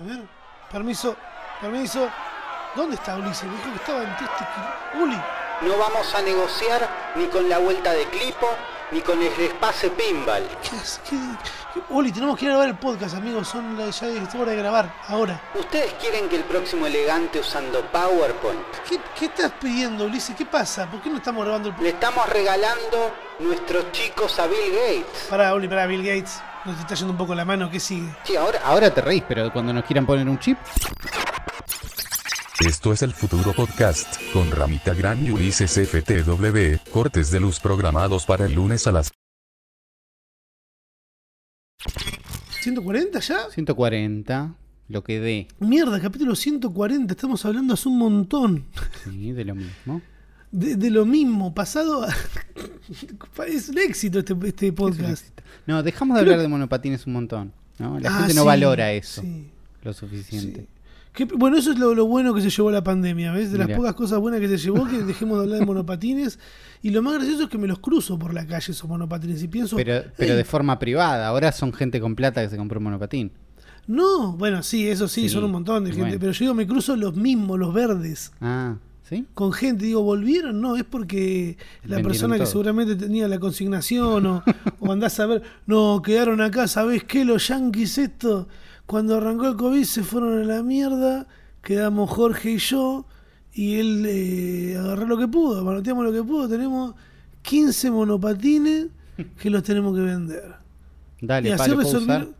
A ver, permiso, permiso. ¿Dónde está Ulises? Me dijo que estaba en este Uli. No vamos a negociar ni con la vuelta de Clipo, ni con el espacio Pinball. ¿Qué es? ¿Qué, qué- Uli, tenemos que ir a grabar el podcast, amigos. Son la, ya es hora de grabar, ahora. ¿Ustedes quieren que el próximo elegante usando PowerPoint? ¿Qué, qué estás pidiendo, Ulises? ¿Qué pasa? ¿Por qué no estamos grabando el Le podcast? estamos regalando nuestros chicos a Bill Gates. Pará, Uli, pará, Bill Gates. Nos está yendo un poco la mano. ¿Qué sigue? Sí, ahora, Ahora te reís, pero cuando nos quieran poner un chip, Esto es el futuro podcast, con Ramita Gran y Ulises FTW, cortes de luz programados para el lunes a las ¿140 ya? 140, lo que dé. Mierda, capítulo 140. Estamos hablando hace un montón. Sí, de lo mismo. De, de lo mismo, pasado. a- es un éxito este, este podcast. No, dejamos de hablar de monopatines un montón. ¿no? La Ah, gente no sí, valora eso sí, lo suficiente. sí. Que- bueno, eso es lo, lo bueno que se llevó la pandemia, ¿ves? De las pocas cosas buenas que se llevó, que dejemos de hablar de monopatines. Y lo más gracioso es que me los cruzo por la calle esos monopatines y pienso. Pero, pero "Ey, de forma privada. Ahora son gente con plata que se compró un monopatín. No, bueno, sí, eso sí, Sí, son un montón de gente. bueno. Pero yo digo, me cruzo los mismos, los verdes. Ah, ¿sí? con gente, digo, ¿volvieron? No, es porque la Vendieron persona que seguramente tenía la consignación o, o andás a ver, no, quedaron acá, ¿sabés qué? Los yanquis esto, cuando arrancó el COVID se fueron a la mierda, quedamos Jorge y yo, y él eh, agarró lo que pudo, manoteamos lo que pudo, tenemos 15 monopatines que los tenemos que vender. Dale, y.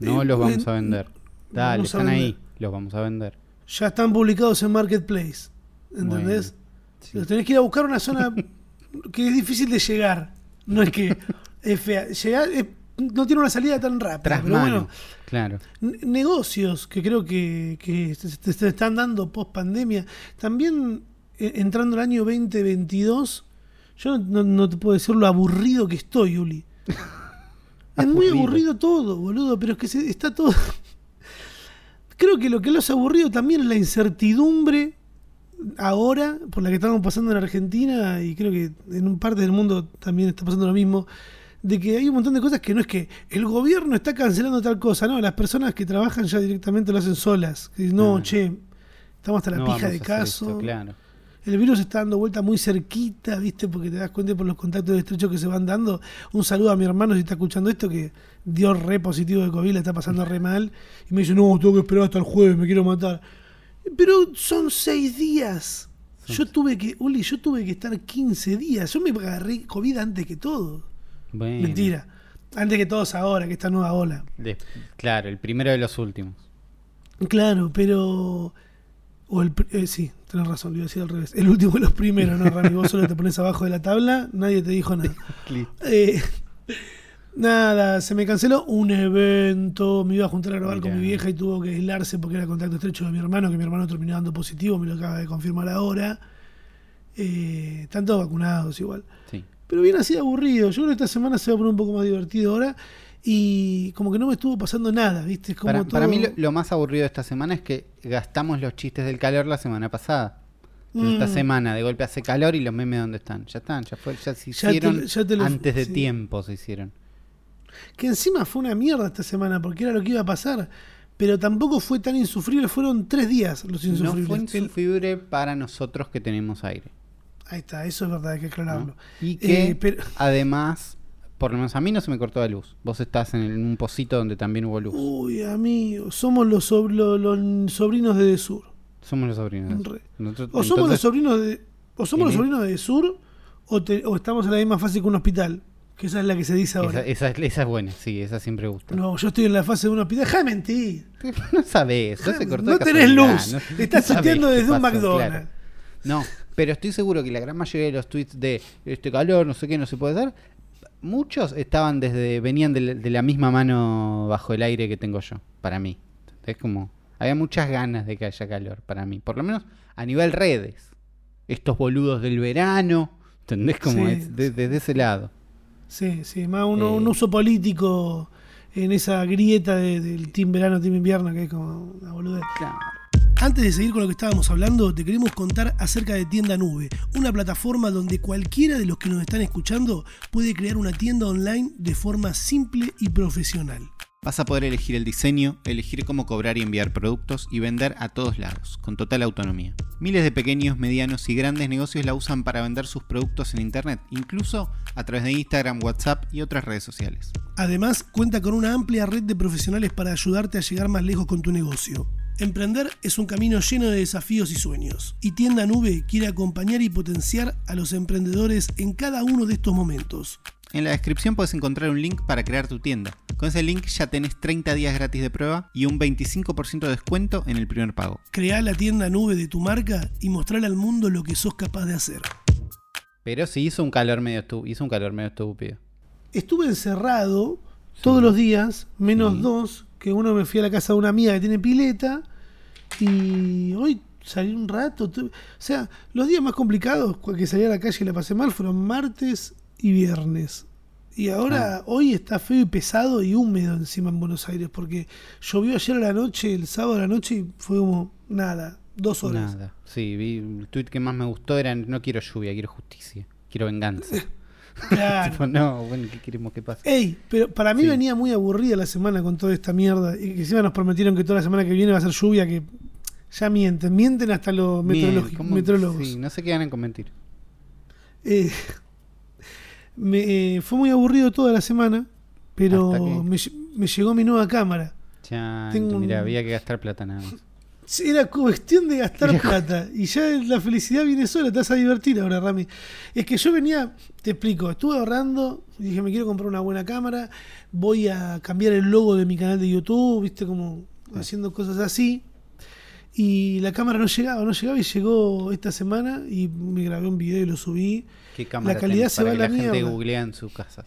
No Eh, los vamos eh, a vender. Dale, están vender. ahí. Los vamos a vender. Ya están publicados en Marketplace, ¿entendés? Sí. Los tenés que ir a buscar una zona que es difícil de llegar. No es que es fea. Llegar es- no tiene una salida tan rápida. Tras pero mano. bueno, Claro. negocios que creo que, que se, están dando post pandemia. También eh, entrando el año 2022, yo no, no te puedo decir lo aburrido que estoy, Uli. Es muy Aburrido. todo, boludo, pero es que se- está todo. Creo que lo que lo hace aburrido también es la incertidumbre ahora por la que estamos pasando en Argentina y creo que en un parte del mundo también está pasando lo mismo de que hay un montón de cosas que no es que el gobierno está cancelando tal cosa, no, las personas que trabajan ya directamente lo hacen solas. Que dicen, no, Ah. che, estamos hasta la No pija de caso. esto, claro. El virus está dando vuelta muy cerquita, ¿viste? Porque te das cuenta por los contactos estrechos que se van dando. Un saludo a mi hermano si está escuchando esto, que dio re positivo de COVID, la está pasando re mal. Y me dice, no, tengo que esperar hasta el jueves, me quiero matar. Pero son seis días. Yo tuve que, Uli, yo tuve que estar 15 días. Yo me agarré COVID antes que todo. Bueno. Mentira. Antes que todos ahora, que esta nueva ola. De- claro, el primero de los últimos. Claro, pero. O el, eh, sí, tenés razón, lo iba a decir al revés. El último de los primeros, ¿no, Rami? Vos solo te pones abajo de la tabla, nadie te dijo nada. Eh, nada, se me canceló un evento. Me iba a juntar a grabar con mi vieja y tuvo que aislarse porque era contacto estrecho de mi hermano, que mi hermano terminó dando positivo, me lo acaba de confirmar ahora. Eh, están todos vacunados igual. Sí. Pero bien así aburrido. Yo creo que esta semana se va a poner un poco más divertido ahora. Y como que no me estuvo pasando nada, ¿viste? Es como Para, para todo- mí lo, lo más aburrido de esta semana es que gastamos los chistes del calor la semana pasada. Entonces, Esta Mm. semana de golpe hace calor y los memes dónde están. Ya están, ya fue, ya se Ya te- hicieron ya te lo- antes de sí. tiempo se hicieron. Que encima fue una mierda esta semana, porque era lo que iba a pasar. Pero tampoco fue tan insufrible, fueron tres días los No insufribles. fue El- insufrible para nosotros que tenemos aire. Ahí está, eso es verdad, hay que ¿no? aclararlo. Y que Eh, pero- además, por lo menos a mí no se me cortó la luz. Vos estás en, un pocito donde también hubo luz. Uy, amigo, somos los, los sobrinos de Desur. Somos los sobrinos. Nosotros- O somos los sobrinos de. O somos los sobrinos de Desur, o, te- o estamos en la misma fase que un hospital. Que esa es la que se dice ahora. esa, esa, esa es buena, sí, esa siempre gusta. No, yo estoy en la fase de un hospital. ¡Ja, mentir! No sabés, no se cortó No tenés luz. no- Estás qué desde un McDonald's. claro. No, pero estoy seguro que la gran mayoría de los tweets de este calor, no sé qué, no se puede hacer, muchos estaban desde, venían de, la- de la misma mano bajo el aire que tengo yo, para mí. Es como, había muchas ganas de que haya calor para mí, por lo menos a nivel redes. Estos boludos del verano, ¿entendés? Como Sí, es de- desde ese lado. Sí, sí, más un, Eh. un uso político en esa grieta de- del team verano, team invierno, que es como una boludez. Claro. Antes de seguir con lo que estábamos hablando, te queremos contar acerca de Tienda Nube, una plataforma donde cualquiera de los que nos están escuchando puede crear una tienda online de forma simple y profesional. Vas a poder elegir el diseño, elegir cómo cobrar y enviar productos y vender a todos lados, con total autonomía. Miles de pequeños, medianos y grandes negocios la usan para vender sus productos en Internet, incluso a través de Instagram, WhatsApp y otras redes sociales. Además, cuenta con una amplia red de profesionales para ayudarte a llegar más lejos con tu negocio. Emprender es un camino lleno de desafíos y sueños, y Tienda Nube quiere acompañar y potenciar a los emprendedores en cada uno de estos momentos. En la descripción puedes encontrar un link para crear tu tienda. Con ese link ya tenés 30 días gratis de prueba y un 25% de descuento en el primer pago. Crea la tienda nube de tu marca y mostrarle al mundo lo que sos capaz de hacer. Pero sí hizo un calor medio, hizo un calor medio estúpido. Estuve encerrado todos los días, menos Sí. dos, que uno me fui a la casa de una amiga que tiene pileta y hoy salí un rato. O sea, los días más complicados que salí a la calle y la pasé mal fueron martes y viernes. Y ahora, hoy está feo y pesado y húmedo encima en Buenos Aires, porque llovió ayer a la noche, el sábado a la noche, y fue como nada, dos horas. Nada. Sí, vi el tweet que más me gustó era no quiero lluvia, quiero justicia, quiero venganza. Claro. Tipo, no, bueno, ¿qué queremos que pase? Ey, pero para mí Sí. venía muy aburrida la semana con toda esta mierda. Y que encima nos prometieron que toda la semana que viene va a ser lluvia, que ya mienten, mienten hasta los meteorólogos. Sí, no se quedan con mentir. Eh, me, eh, fue muy aburrido toda la semana, pero me, me llegó mi nueva cámara. Ya, Tengo un- mira, había que gastar plata nada más. Era cuestión de gastar Era- plata. Y ya la felicidad viene sola, te vas a divertir ahora, Rami. Es que yo venía, te explico, estuve ahorrando, dije, me quiero comprar una buena cámara, voy a cambiar el logo de mi canal de YouTube, viste, como haciendo cosas así. Y la cámara no llegaba, no llegaba y llegó esta semana y me grabé un video y lo subí. ¿Qué cámara calidad tenés se va a la la gente googlea en sus casas?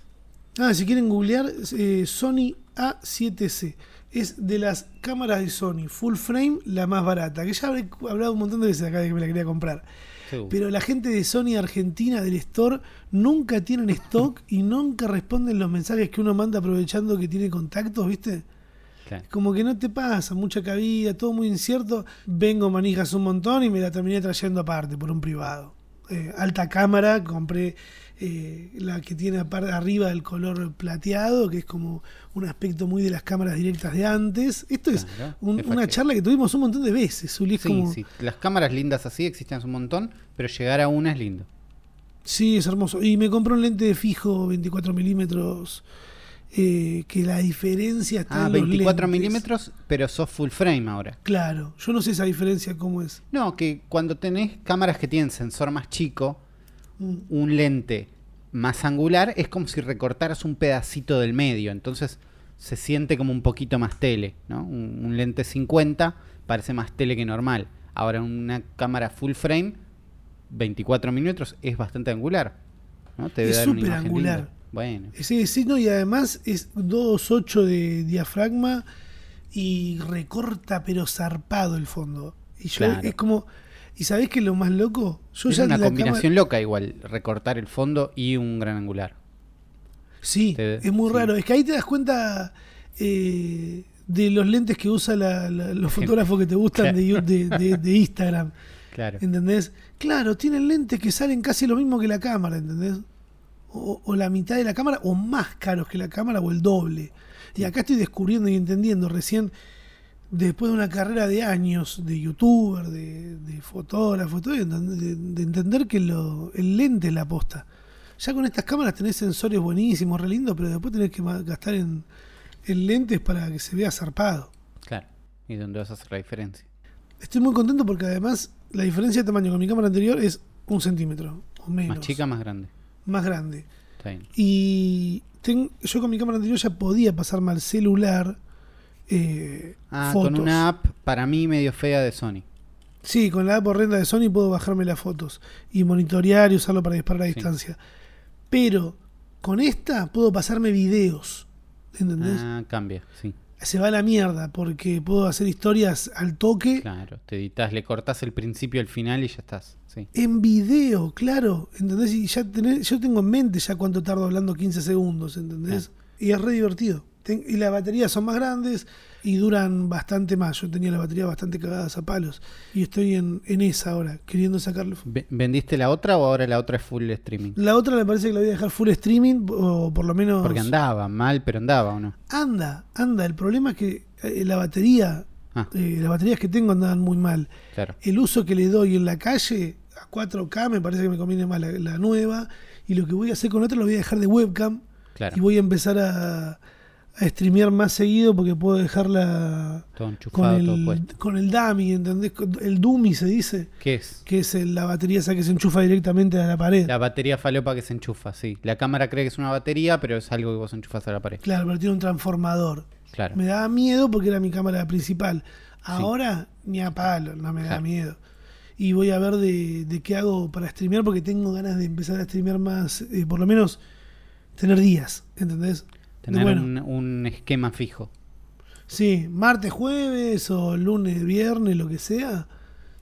Ah, si quieren googlear, eh, Sony A7C. Es de las cámaras de Sony, full frame, la más barata. Que ya habré hablado un montón de veces acá de que me la quería comprar. Seguro. Pero la gente de Sony Argentina del store nunca tienen stock y nunca responden los mensajes que uno manda aprovechando que tiene contactos, ¿viste? Claro. Como que no te pasa, mucha cabida, todo muy incierto. Vengo manijas un montón y me la terminé trayendo aparte por un privado. Eh, alta cámara, compré eh, la que tiene arriba el color plateado, que es como un aspecto muy de las cámaras directas de antes. Esto es Claro, un- es una charla que tuvimos un montón de veces, Zuli, es Sí, como- sí. Las cámaras lindas así existen un montón, pero llegar a una es lindo. Sí, es hermoso. Y me compré un lente de fijo 24 milímetros. Eh, que la diferencia está Ah, en los 24 lentes. milímetros, pero sos full frame ahora. Claro, yo no sé esa diferencia cómo es. No, que cuando tenés cámaras que tienen sensor más chico, Mm. un lente más angular es como si recortaras un pedacito del medio. Entonces se siente como un poquito más tele, ¿no? Un, un lente 50 parece más tele que normal. Ahora una cámara full frame, 24 milímetros, es bastante angular. ¿no? Te Es súper angular. linda. Bueno, Sí, sí, no, y además es 2.8 de diafragma y recorta pero zarpado el fondo. Y yo Claro. es como... ¿Y sabés qué es lo más loco? Yo es ya una combinación loca igual, recortar el fondo y un gran angular. Sí, Te- es muy sí. raro. Es que ahí te das cuenta eh, de los lentes que usa la- la- los fotógrafos que te gustan de, Claro. de- de- de Instagram. Claro. ¿Entendés? Claro, tienen lentes que salen casi lo mismo que la cámara, ¿entendés? O, o la mitad de la cámara, o más caros que la cámara, o el doble. Y acá estoy descubriendo y entendiendo recién, después de una carrera de años de youtuber, de, de fotógrafo, de, de- de entender que lo- el lente es la posta. Ya con estas cámaras tenés sensores buenísimos, re lindos, pero después tenés que gastar en, en lentes para que se vea zarpado. Claro. ¿Y dónde vas a hacer la diferencia? Estoy muy contento porque además la diferencia de tamaño con mi cámara anterior es un centímetro o menos. Más chica, más grande. Más grande. Y ten- yo con mi cámara anterior ya podía pasarme al celular eh, Ah, fotos. con una app para mí medio fea de Sony. Sí, con la app horrenda de Sony puedo bajarme las fotos y monitorear y usarlo para disparar a Sí. distancia. Pero con esta puedo pasarme videos. ¿Entendés? Ah, cambia, sí. Se va a la mierda porque puedo hacer historias al toque. Claro, te editas, le cortás el principio al final y ya estás. Sí. En video, claro, ¿entendés? Y ya tenés, yo tengo en mente ya cuánto tardo hablando 15 segundos, ¿entendés? Y es re divertido. Ten- y las baterías son más grandes y duran bastante más. Yo tenía la batería bastante cagadas a palos. Y estoy en, en esa ahora, queriendo sacarle. Ve- ¿Vendiste la otra o ahora la otra es full streaming? La otra me parece que la voy a dejar full streaming, o por lo menos. Porque andaba mal, pero andaba o no. Anda, anda. El problema es que eh, la batería, Ah, eh, las baterías que tengo andaban muy mal. claro. El uso que le doy en la calle a 4K me parece que me conviene más la, la nueva. Y lo que voy a hacer con otra lo voy a dejar de webcam. Claro. Y voy a empezar a, a streamear más seguido porque puedo dejarla Todo con todo el, con el dummy, ¿entendés? El dummy se dice, ¿Qué es? que es la batería esa que se enchufa directamente a la pared. La batería falopa que se enchufa, sí. La cámara cree que es una batería, pero es algo que vos enchufas a la pared. Claro, pero tiene un transformador. Claro. Me daba miedo porque era mi cámara principal. Ahora ni a palo, no me da miedo. Y voy a ver de, de qué hago para streamear porque tengo ganas de empezar a streamear más, eh, por lo menos tener días, ¿entendés? Tener bueno, un, un esquema fijo. Sí, martes, jueves o lunes, viernes, lo que sea.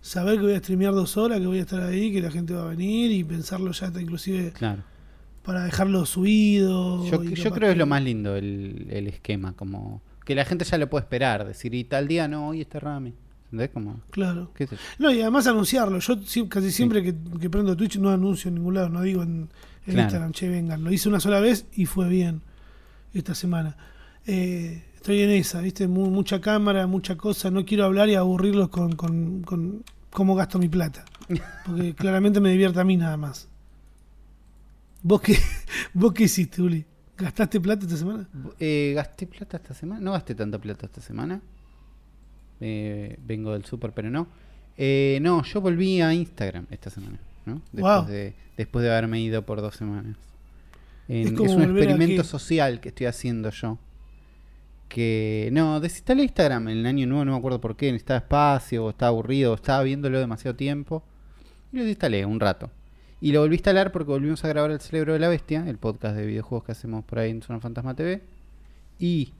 Saber que voy a streamear dos horas, que voy a estar ahí, que la gente va a venir y pensarlo ya hasta inclusive Claro. para dejarlo subido. Yo, creo que es lo más lindo el, el esquema, como que la gente ya lo puede esperar, decir, y tal día no, hoy está Rami. ¿Entendés? Como, Claro. qué. No, y además anunciarlo. Yo casi siempre que, que prendo Twitch no anuncio en ningún lado, no digo en, en Claro. Instagram, che, vengan. Lo hice una sola vez y fue bien esta semana. Eh, estoy en esa, ¿viste? Mu- mucha cámara, mucha cosa. No quiero hablar y aburrirlos con, con, con cómo gasto mi plata. Porque claramente me divierte a mí nada más. ¿Vos qué, ¿Vos qué hiciste, Uli? ¿Gastaste plata esta semana? Eh, ¿Gasté plata esta semana? No gasté tanta plata esta semana. Eh, vengo del súper, pero no. Eh, no, yo volví a Instagram esta semana, ¿no? Después, Wow. de, después de haberme ido por dos semanas. En- Es un experimento social que estoy haciendo yo. Que no, desinstalé Instagram en el año nuevo, no me acuerdo por qué, necesitaba espacio, o estaba aburrido, o estaba viéndolo demasiado tiempo. Y lo desinstalé un rato. Y lo volví a instalar porque volvimos a grabar El Cerebro de la Bestia, el podcast de videojuegos que hacemos por ahí en Zona Fantasma TV. Y,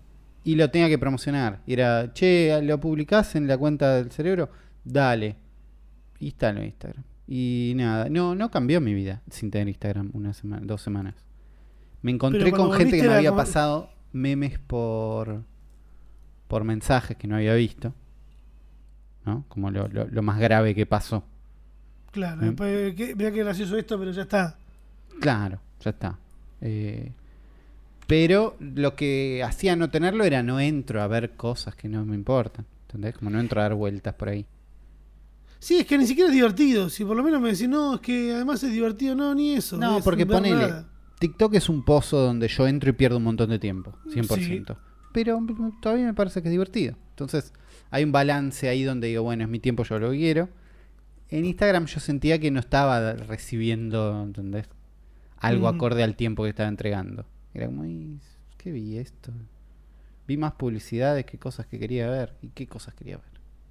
y lo tenía que promocionar. Y era, che, ¿lo publicás en la cuenta del cerebro? Dale. Y está en Instagram. Y nada, no, no cambió mi vida sin tener Instagram una semana, dos semanas. Me encontré con gente que me había pasado memes por por mensajes que no había visto. ¿No? Como lo, lo- lo más grave que pasó. Claro, después, ¿qué? mirá qué gracioso esto, pero ya está. Claro, ya está. Eh, pero lo que hacía no tenerlo era no entro a ver cosas que no me importan. ¿Entendés? Como no entro a dar vueltas por ahí. Sí, es que ni siquiera es divertido. Si por lo menos me decís, no, es que además es divertido, no, ni eso. No, porque ponele. nada. TikTok es un pozo donde yo entro y pierdo un montón de tiempo, 100%. Pero m- todavía me parece que es divertido. Entonces, hay un balance ahí donde digo, bueno, es mi tiempo, yo lo quiero. En Instagram yo sentía que no estaba recibiendo, ¿entendés? Algo Mm. acorde al tiempo que estaba entregando. Era como, "Ay, ¿qué vi esto? Vi más publicidades que cosas que quería ver. ¿Y qué cosas quería ver?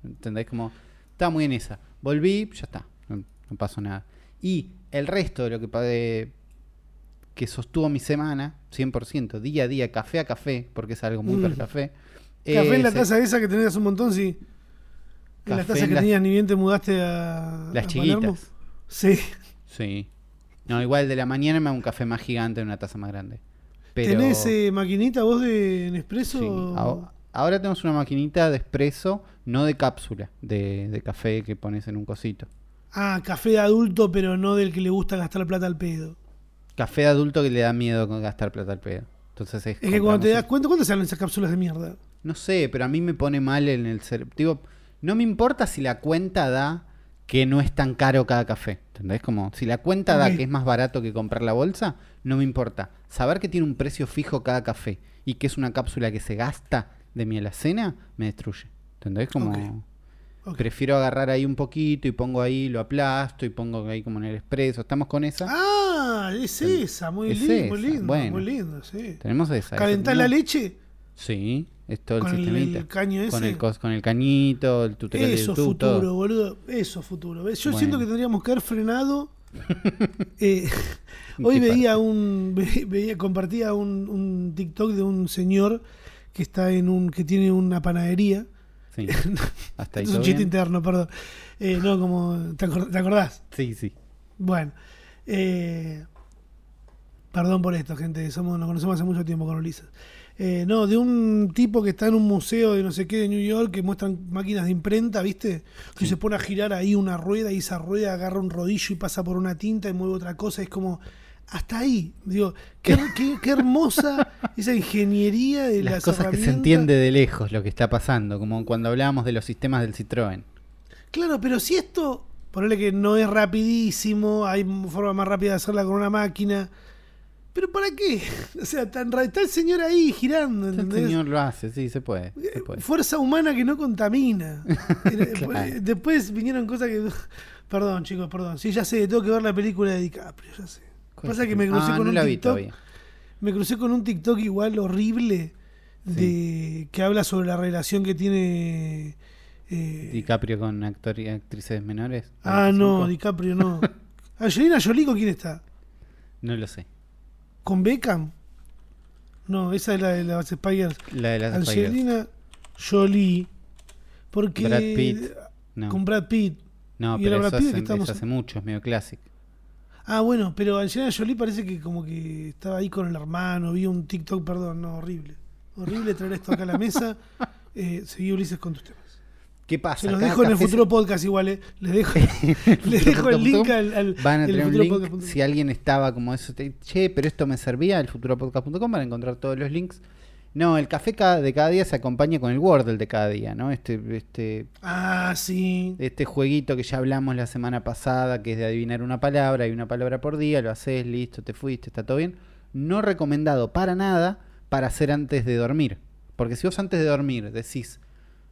¿Entendés? Como, estaba muy en esa. Volví, ya está. No, no pasó nada. Y el resto de lo que que sostuvo mi semana, 100%, día a día, café a café, porque es algo muy Mm. per café. Café en la es- taza esa que tenías un montón, sí. En la taza en que las- tenías ni bien te mudaste a. Las a Palermo. chiquitas. Sí. Sí. No, igual de la mañana me hago un café más gigante en una taza más grande. Pero, ¿Tenés eh, maquinita vos de Nespresso? sí. Ahora, ahora tenemos una maquinita de espresso, no de cápsula, de, de café que pones en un cosito. Ah, café de adulto, pero no del que le gusta gastar plata al pedo. Café de adulto que le da miedo gastar plata al pedo. Entonces es, Es que cuando te das cuenta, ¿cuánto salen esas cápsulas de mierda? No sé, pero a mí me pone mal en el cerebro. Digo, no me importa si la cuenta da que no es tan caro cada café. ¿Entendés? Como si la cuenta da que es más barato que comprar la bolsa, no me importa. Saber que tiene un precio fijo cada café y que es una cápsula que se gasta de mi alacena, me destruye. ¿Entendés? Como prefiero agarrar ahí un poquito y pongo ahí, lo aplasto y pongo ahí como en el expreso. ¿Estamos con esa? Ah, es esa, muy Es lindo, muy esa, lindo, bueno. muy lindo, sí. Tenemos esa. ¿Calentás esa la leche? Sí, es todo el Con el- sistemita. el caño Con ese. el, con el cañito, el tutorial de Eso YouTube, futuro, todo. boludo. Eso futuro. Yo Bueno. siento que tendríamos que haber frenado. Eh, hoy ¿Qué veía un. ve- veía, compartía un, un TikTok de un señor que está en un. que tiene una panadería. Sí. Hasta ahí es un chiste bien. interno, perdón. Eh, no, como. ¿te, acor- te acordás? Sí, sí. Bueno. eh, perdón por esto, gente. Somos, nos conocemos hace mucho tiempo con Ulises. Eh, no, de un tipo que está en un museo de no sé qué de New York que muestran máquinas de imprenta, ¿viste? Que se pone a girar ahí una rueda y esa rueda agarra un rodillo y pasa por una tinta y mueve otra cosa. Es como, hasta ahí. Digo, qué, qué- qué hermosa esa ingeniería de Las las, cosas que se entiende de lejos lo que está pasando, como cuando hablábamos de los sistemas del Citroën. Claro, pero si esto, ponerle que no es rapidísimo, hay forma más rápida de hacerla con una máquina. ¿Pero para qué? O sea, tan está el señor ahí girando, El ¿entendés? señor lo hace, sí, se puede. se puede. Fuerza humana que no contamina. Eh, Claro. Después vinieron cosas que. Perdón, chicos, perdón. Sí, ya sé, tengo que ver la película de DiCaprio, ya sé. Pasa que me crucé Ah, con no un la TikTok. todavía. Me crucé con un TikTok igual horrible de que habla sobre la relación que tiene. eh, DiCaprio con actor y actrices menores. ah, no, 25. DiCaprio no. Angelina Jolie, ¿con quién está? No lo sé. ¿Con Beckham? No, esa es la de las Spiders. La de las Spiders. Angelina Jolie. Porque. Brad Pitt. No, Con Brad Pitt. no y pero era eso Brad Pitt hace, que estamos- eso hace mucho, es medio clásico. Ah, bueno, pero Angelina Jolie parece que como que estaba ahí con el hermano. Vi un TikTok, perdón, no, horrible. Horrible traer esto acá a la mesa. Eh, seguí Ulises con tus temas. ¿Qué pasa? Se los Cada dejo en el se- futuro podcast igual, eh. Les dejo, les dejo el link al, al Van a tener un link. podcast. Si alguien estaba como eso, te, che, pero esto me servía, el futuropodcast.com van a encontrar todos los links. No, el café ca- de cada día se acompaña con el Wordle de cada día, ¿no? Este, este, Ah, sí. este jueguito que ya hablamos la semana pasada, que es de adivinar una palabra, hay una palabra por día, lo haces, listo, te fuiste, está todo bien. No recomendado para nada para hacer antes de dormir. Porque si vos antes de dormir decís,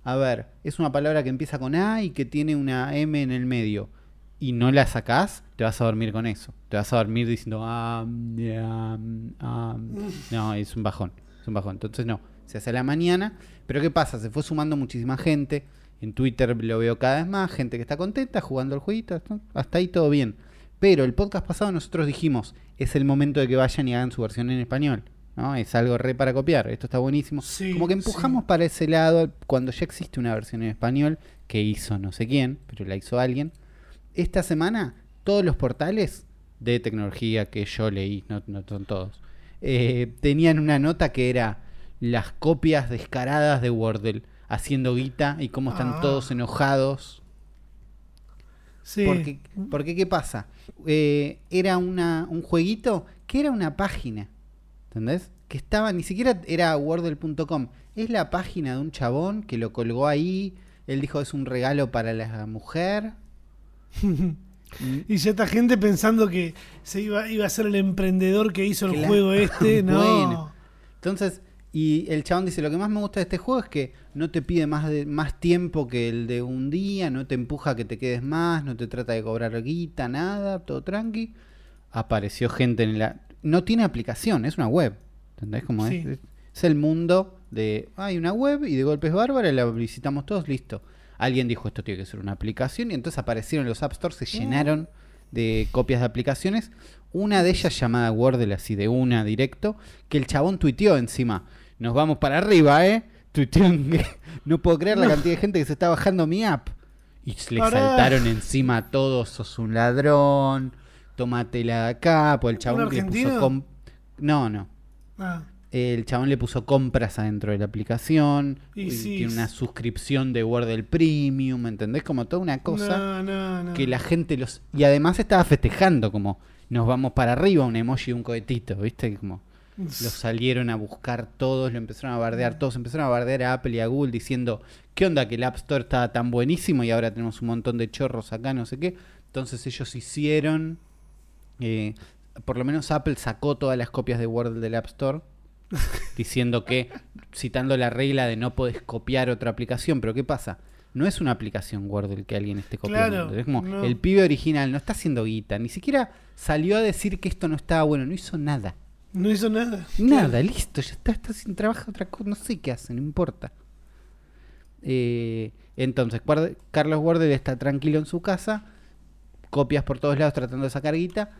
a ver, es una palabra que empieza con A y que tiene una M en el medio, y no la sacás, te vas a dormir con eso. Te vas a dormir diciendo, ah, mm, ah, mm, ah, mm". no, es un bajón, es un bajón. Entonces no, se hace a la mañana, pero ¿qué pasa? Se fue sumando muchísima gente. En Twitter lo veo cada vez más, gente que está contenta jugando el jueguito, hasta ahí todo bien. Pero el podcast pasado nosotros dijimos, es el momento de que vayan y hagan su versión en español. ¿No? Es algo re para copiar, esto está buenísimo. Sí, Como que empujamos para ese lado cuando ya existe una versión en español que hizo no sé quién, pero la hizo alguien. Esta semana todos los portales de tecnología que yo leí, no, no son todos, eh, tenían una nota que era las copias descaradas de Wordle haciendo guita y cómo están Ah. todos enojados. Sí. Porque, porque ¿qué pasa? Eh, era una, un jueguito que era una página. ¿Entendés? Que estaba, ni siquiera era wordle.com. Es la página de un chabón que lo colgó ahí. Él dijo es un regalo para la mujer. Y ya está gente pensando que se iba, iba a ser el emprendedor que hizo el juego este. No. Bueno. Entonces, y el chabón dice, lo que más me gusta de este juego es que no te pide más, de, más tiempo que el de un día, no te empuja a que te quedes más, no te trata de cobrar guita, nada, todo tranqui. Apareció gente en la... No tiene aplicación, es una web. ¿Entendés cómo Sí. es? es? el mundo de... Hay una web y de golpes bárbara, la visitamos todos, listo. Alguien dijo esto tiene que ser una aplicación y entonces aparecieron los App Stores, se llenaron de copias de aplicaciones. Una de ellas llamada Wordle, así de una directo, que el chabón tuiteó encima. Nos vamos para arriba, ¿eh? No puedo creer la cantidad de gente que se está bajando mi app. Y le Pará. saltaron encima a todos, sos un ladrón, tómatela de acá, pues el chabón le puso... com- No, no. Ah, El chabón le puso compras adentro de la aplicación. Y sí, tiene una suscripción de Wordle Premium, ¿me ¿entendés? Como toda una cosa no, no, no. que la gente los... Y además estaba festejando como nos vamos para arriba, un emoji y un cohetito, ¿viste? Como los salieron a buscar todos, lo empezaron a bardear todos, empezaron a bardear a Apple y a Google diciendo, ¿qué onda que el App Store estaba tan buenísimo y ahora tenemos un montón de chorros acá, no sé qué? Entonces ellos hicieron, eh, por lo menos Apple sacó todas las copias de Word del App Store, diciendo que, citando la regla de no podés copiar otra aplicación, pero ¿qué pasa? No es una aplicación Word el que alguien esté copiando. Claro, es como no. el pibe original no está haciendo guita, ni siquiera salió a decir que esto no estaba bueno, no hizo nada. No hizo nada. Nada, listo, ya está, está sin trabajo otra cosa, no sé qué hace, no importa. Eh, entonces, Carlos Wardel está tranquilo en su casa, copias por todos lados tratando de sacar guita.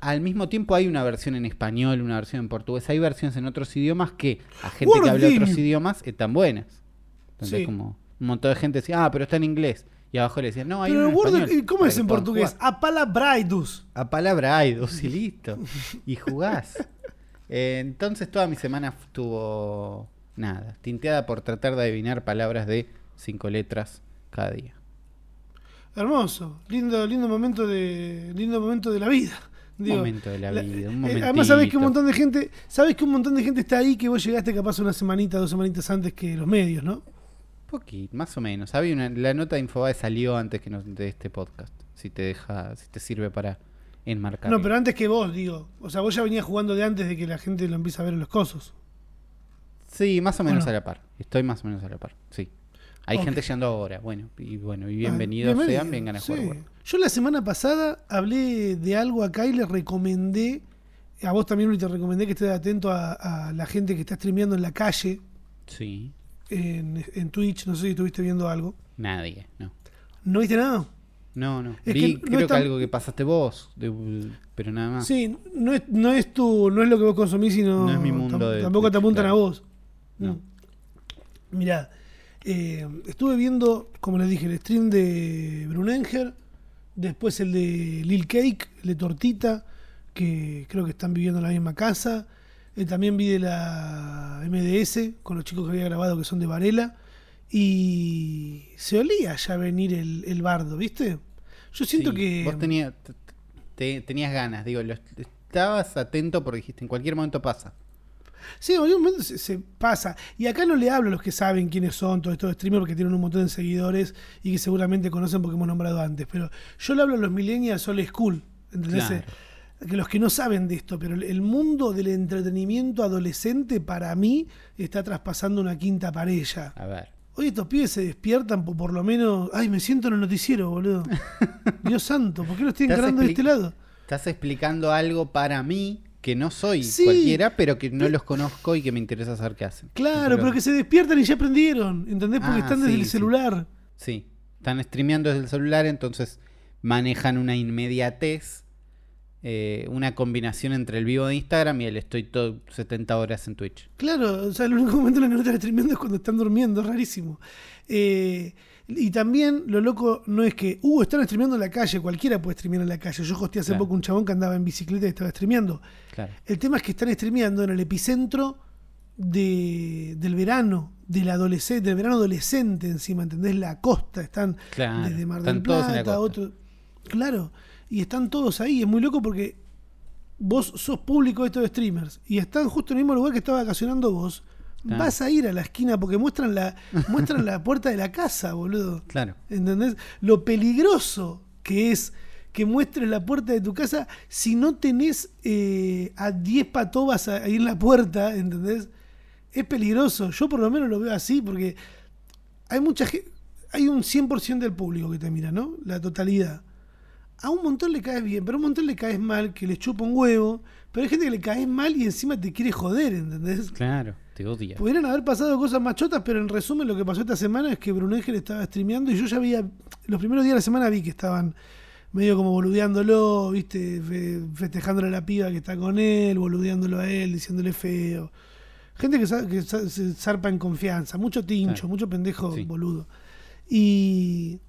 Al mismo tiempo hay una versión en español, una versión en portugués, hay versiones en otros idiomas que a gente que habla otros idiomas están buenas. Entonces, Sí. como un montón de gente decía, ah, pero está en inglés. Y abajo le decían, no, hay Pero en español, ¿y ¿cómo es en portugués? jugar". A palabraidus. A palabra hay dos y listo. Y jugás. Eh, entonces toda mi semana estuvo nada, tinteada por tratar de adivinar palabras de cinco letras cada día. Hermoso, lindo, lindo momento de, lindo momento de la vida. Digo, momento de la la- vida, un eh, momentito. además sabes que un montón de gente, sabes que un montón de gente está ahí que vos llegaste capaz una semanita, dos semanitas antes que los medios, ¿no? Poquito, más o menos. Había una, la nota de Infobae salió antes que nos, de este podcast. Si te deja, si te sirve para enmarcar. No, pero antes que vos, digo. O sea, vos ya venías jugando de antes de que la gente lo empiece a ver en los cosos. Sí, más o menos Bueno. a la par. Estoy más o menos a la par. Sí. Hay Ok. gente llegando ahora. Bueno, y bueno, y Ah, bienvenidos bienvenido, sean, vengan a jugar. sí. Yo la semana pasada hablé de algo acá y le recomendé, a vos también Uli, te recomendé que estés atento a, a la gente que está streameando en la calle, Sí. en, en Twitch, no sé si estuviste viendo algo. Nadie, no. ¿No viste nada? No, no. Es Vi, que no creo que algo que pasaste vos, de- pero nada más. Sí, no es, no es tu, no es lo que vos consumís, sino No es mi mundo de tampoco te apuntan claro. a vos. No. Mm. Mirá, eh, estuve viendo, como les dije, el stream de Brunenger, después el de Lil Cake, el de Tortita, que creo que están viviendo en la misma casa. Eh, también vi de la MDS, con los chicos que había grabado que son de Varela. Y se olía ya venir el, el bardo, ¿viste? Yo siento Sí, que... Vos tenías, te- te- tenías ganas, digo, lo- estabas atento porque dijiste, en cualquier momento pasa. Sí, en algún momento se, se pasa. Y acá no le hablo a los que saben quiénes son todos estos streamers porque tienen un montón de seguidores y que seguramente conocen porque hemos nombrado antes. Pero yo le hablo a los millennials old school. ¿Entendés? Claro. Que los que no saben de esto, pero el- mundo del entretenimiento adolescente para mí está traspasando una quinta pared ya. A ver. Hoy estos pibes se despiertan por, por lo menos. Ay, me siento en el noticiero, boludo. Dios santo, ¿por qué lo estoy encarando de este lado? Estás explicando algo para mí que no soy Sí. cualquiera, pero que no los conozco y que me interesa saber qué hacen. Claro, pero que se despiertan y ya aprendieron, ¿entendés? Porque Ah, están desde sí, el sí. celular. Sí, están streameando desde el celular, entonces manejan una inmediatez, eh, una combinación entre el vivo de Instagram y el estoy todo 70 horas en Twitch. Claro, o sea, el único momento en el que no están streameando es cuando están durmiendo, es rarísimo. Eh, y también lo loco no es que, uh, están streameando en la calle, cualquiera puede streamear en la calle. Yo hosté hace Claro. poco un chabón que andaba en bicicleta y estaba streameando. Claro. El tema es que están streameando en el epicentro de, del verano, del adolescente, del verano adolescente encima, ¿entendés? La costa, están Claro, desde Mar del Plata, otro. Claro, y están todos ahí, es muy loco porque vos sos público de estos streamers y están justo en el mismo lugar que estaba vacacionando vos. Claro. Vas a ir a la esquina porque muestran la, muestran la puerta de la casa, boludo. Claro. ¿Entendés? Lo peligroso que es que muestres la puerta de tu casa si no tenés eh, a 10 patobas ahí en la puerta, ¿entendés? Es peligroso. Yo por lo menos lo veo así porque hay mucha gente, hay un 100% del público que te mira, ¿no? La totalidad. A un montón le caes bien, pero a un montón le caes mal, que le chupa un huevo, pero hay gente que le caes mal y encima te quiere joder, ¿entendés? Claro, te odia. Pudieran haber pasado cosas más chotas, pero en resumen lo que pasó esta semana es que Brunegel estaba streameando y yo ya había, los primeros días de la semana vi que estaban medio como boludeándolo, viste, Fe- festejándole a la piba que está con él, boludeándolo a él, diciéndole feo. Gente que, que se zarpa en confianza, mucho tincho, Claro. mucho pendejo Sí. boludo. Y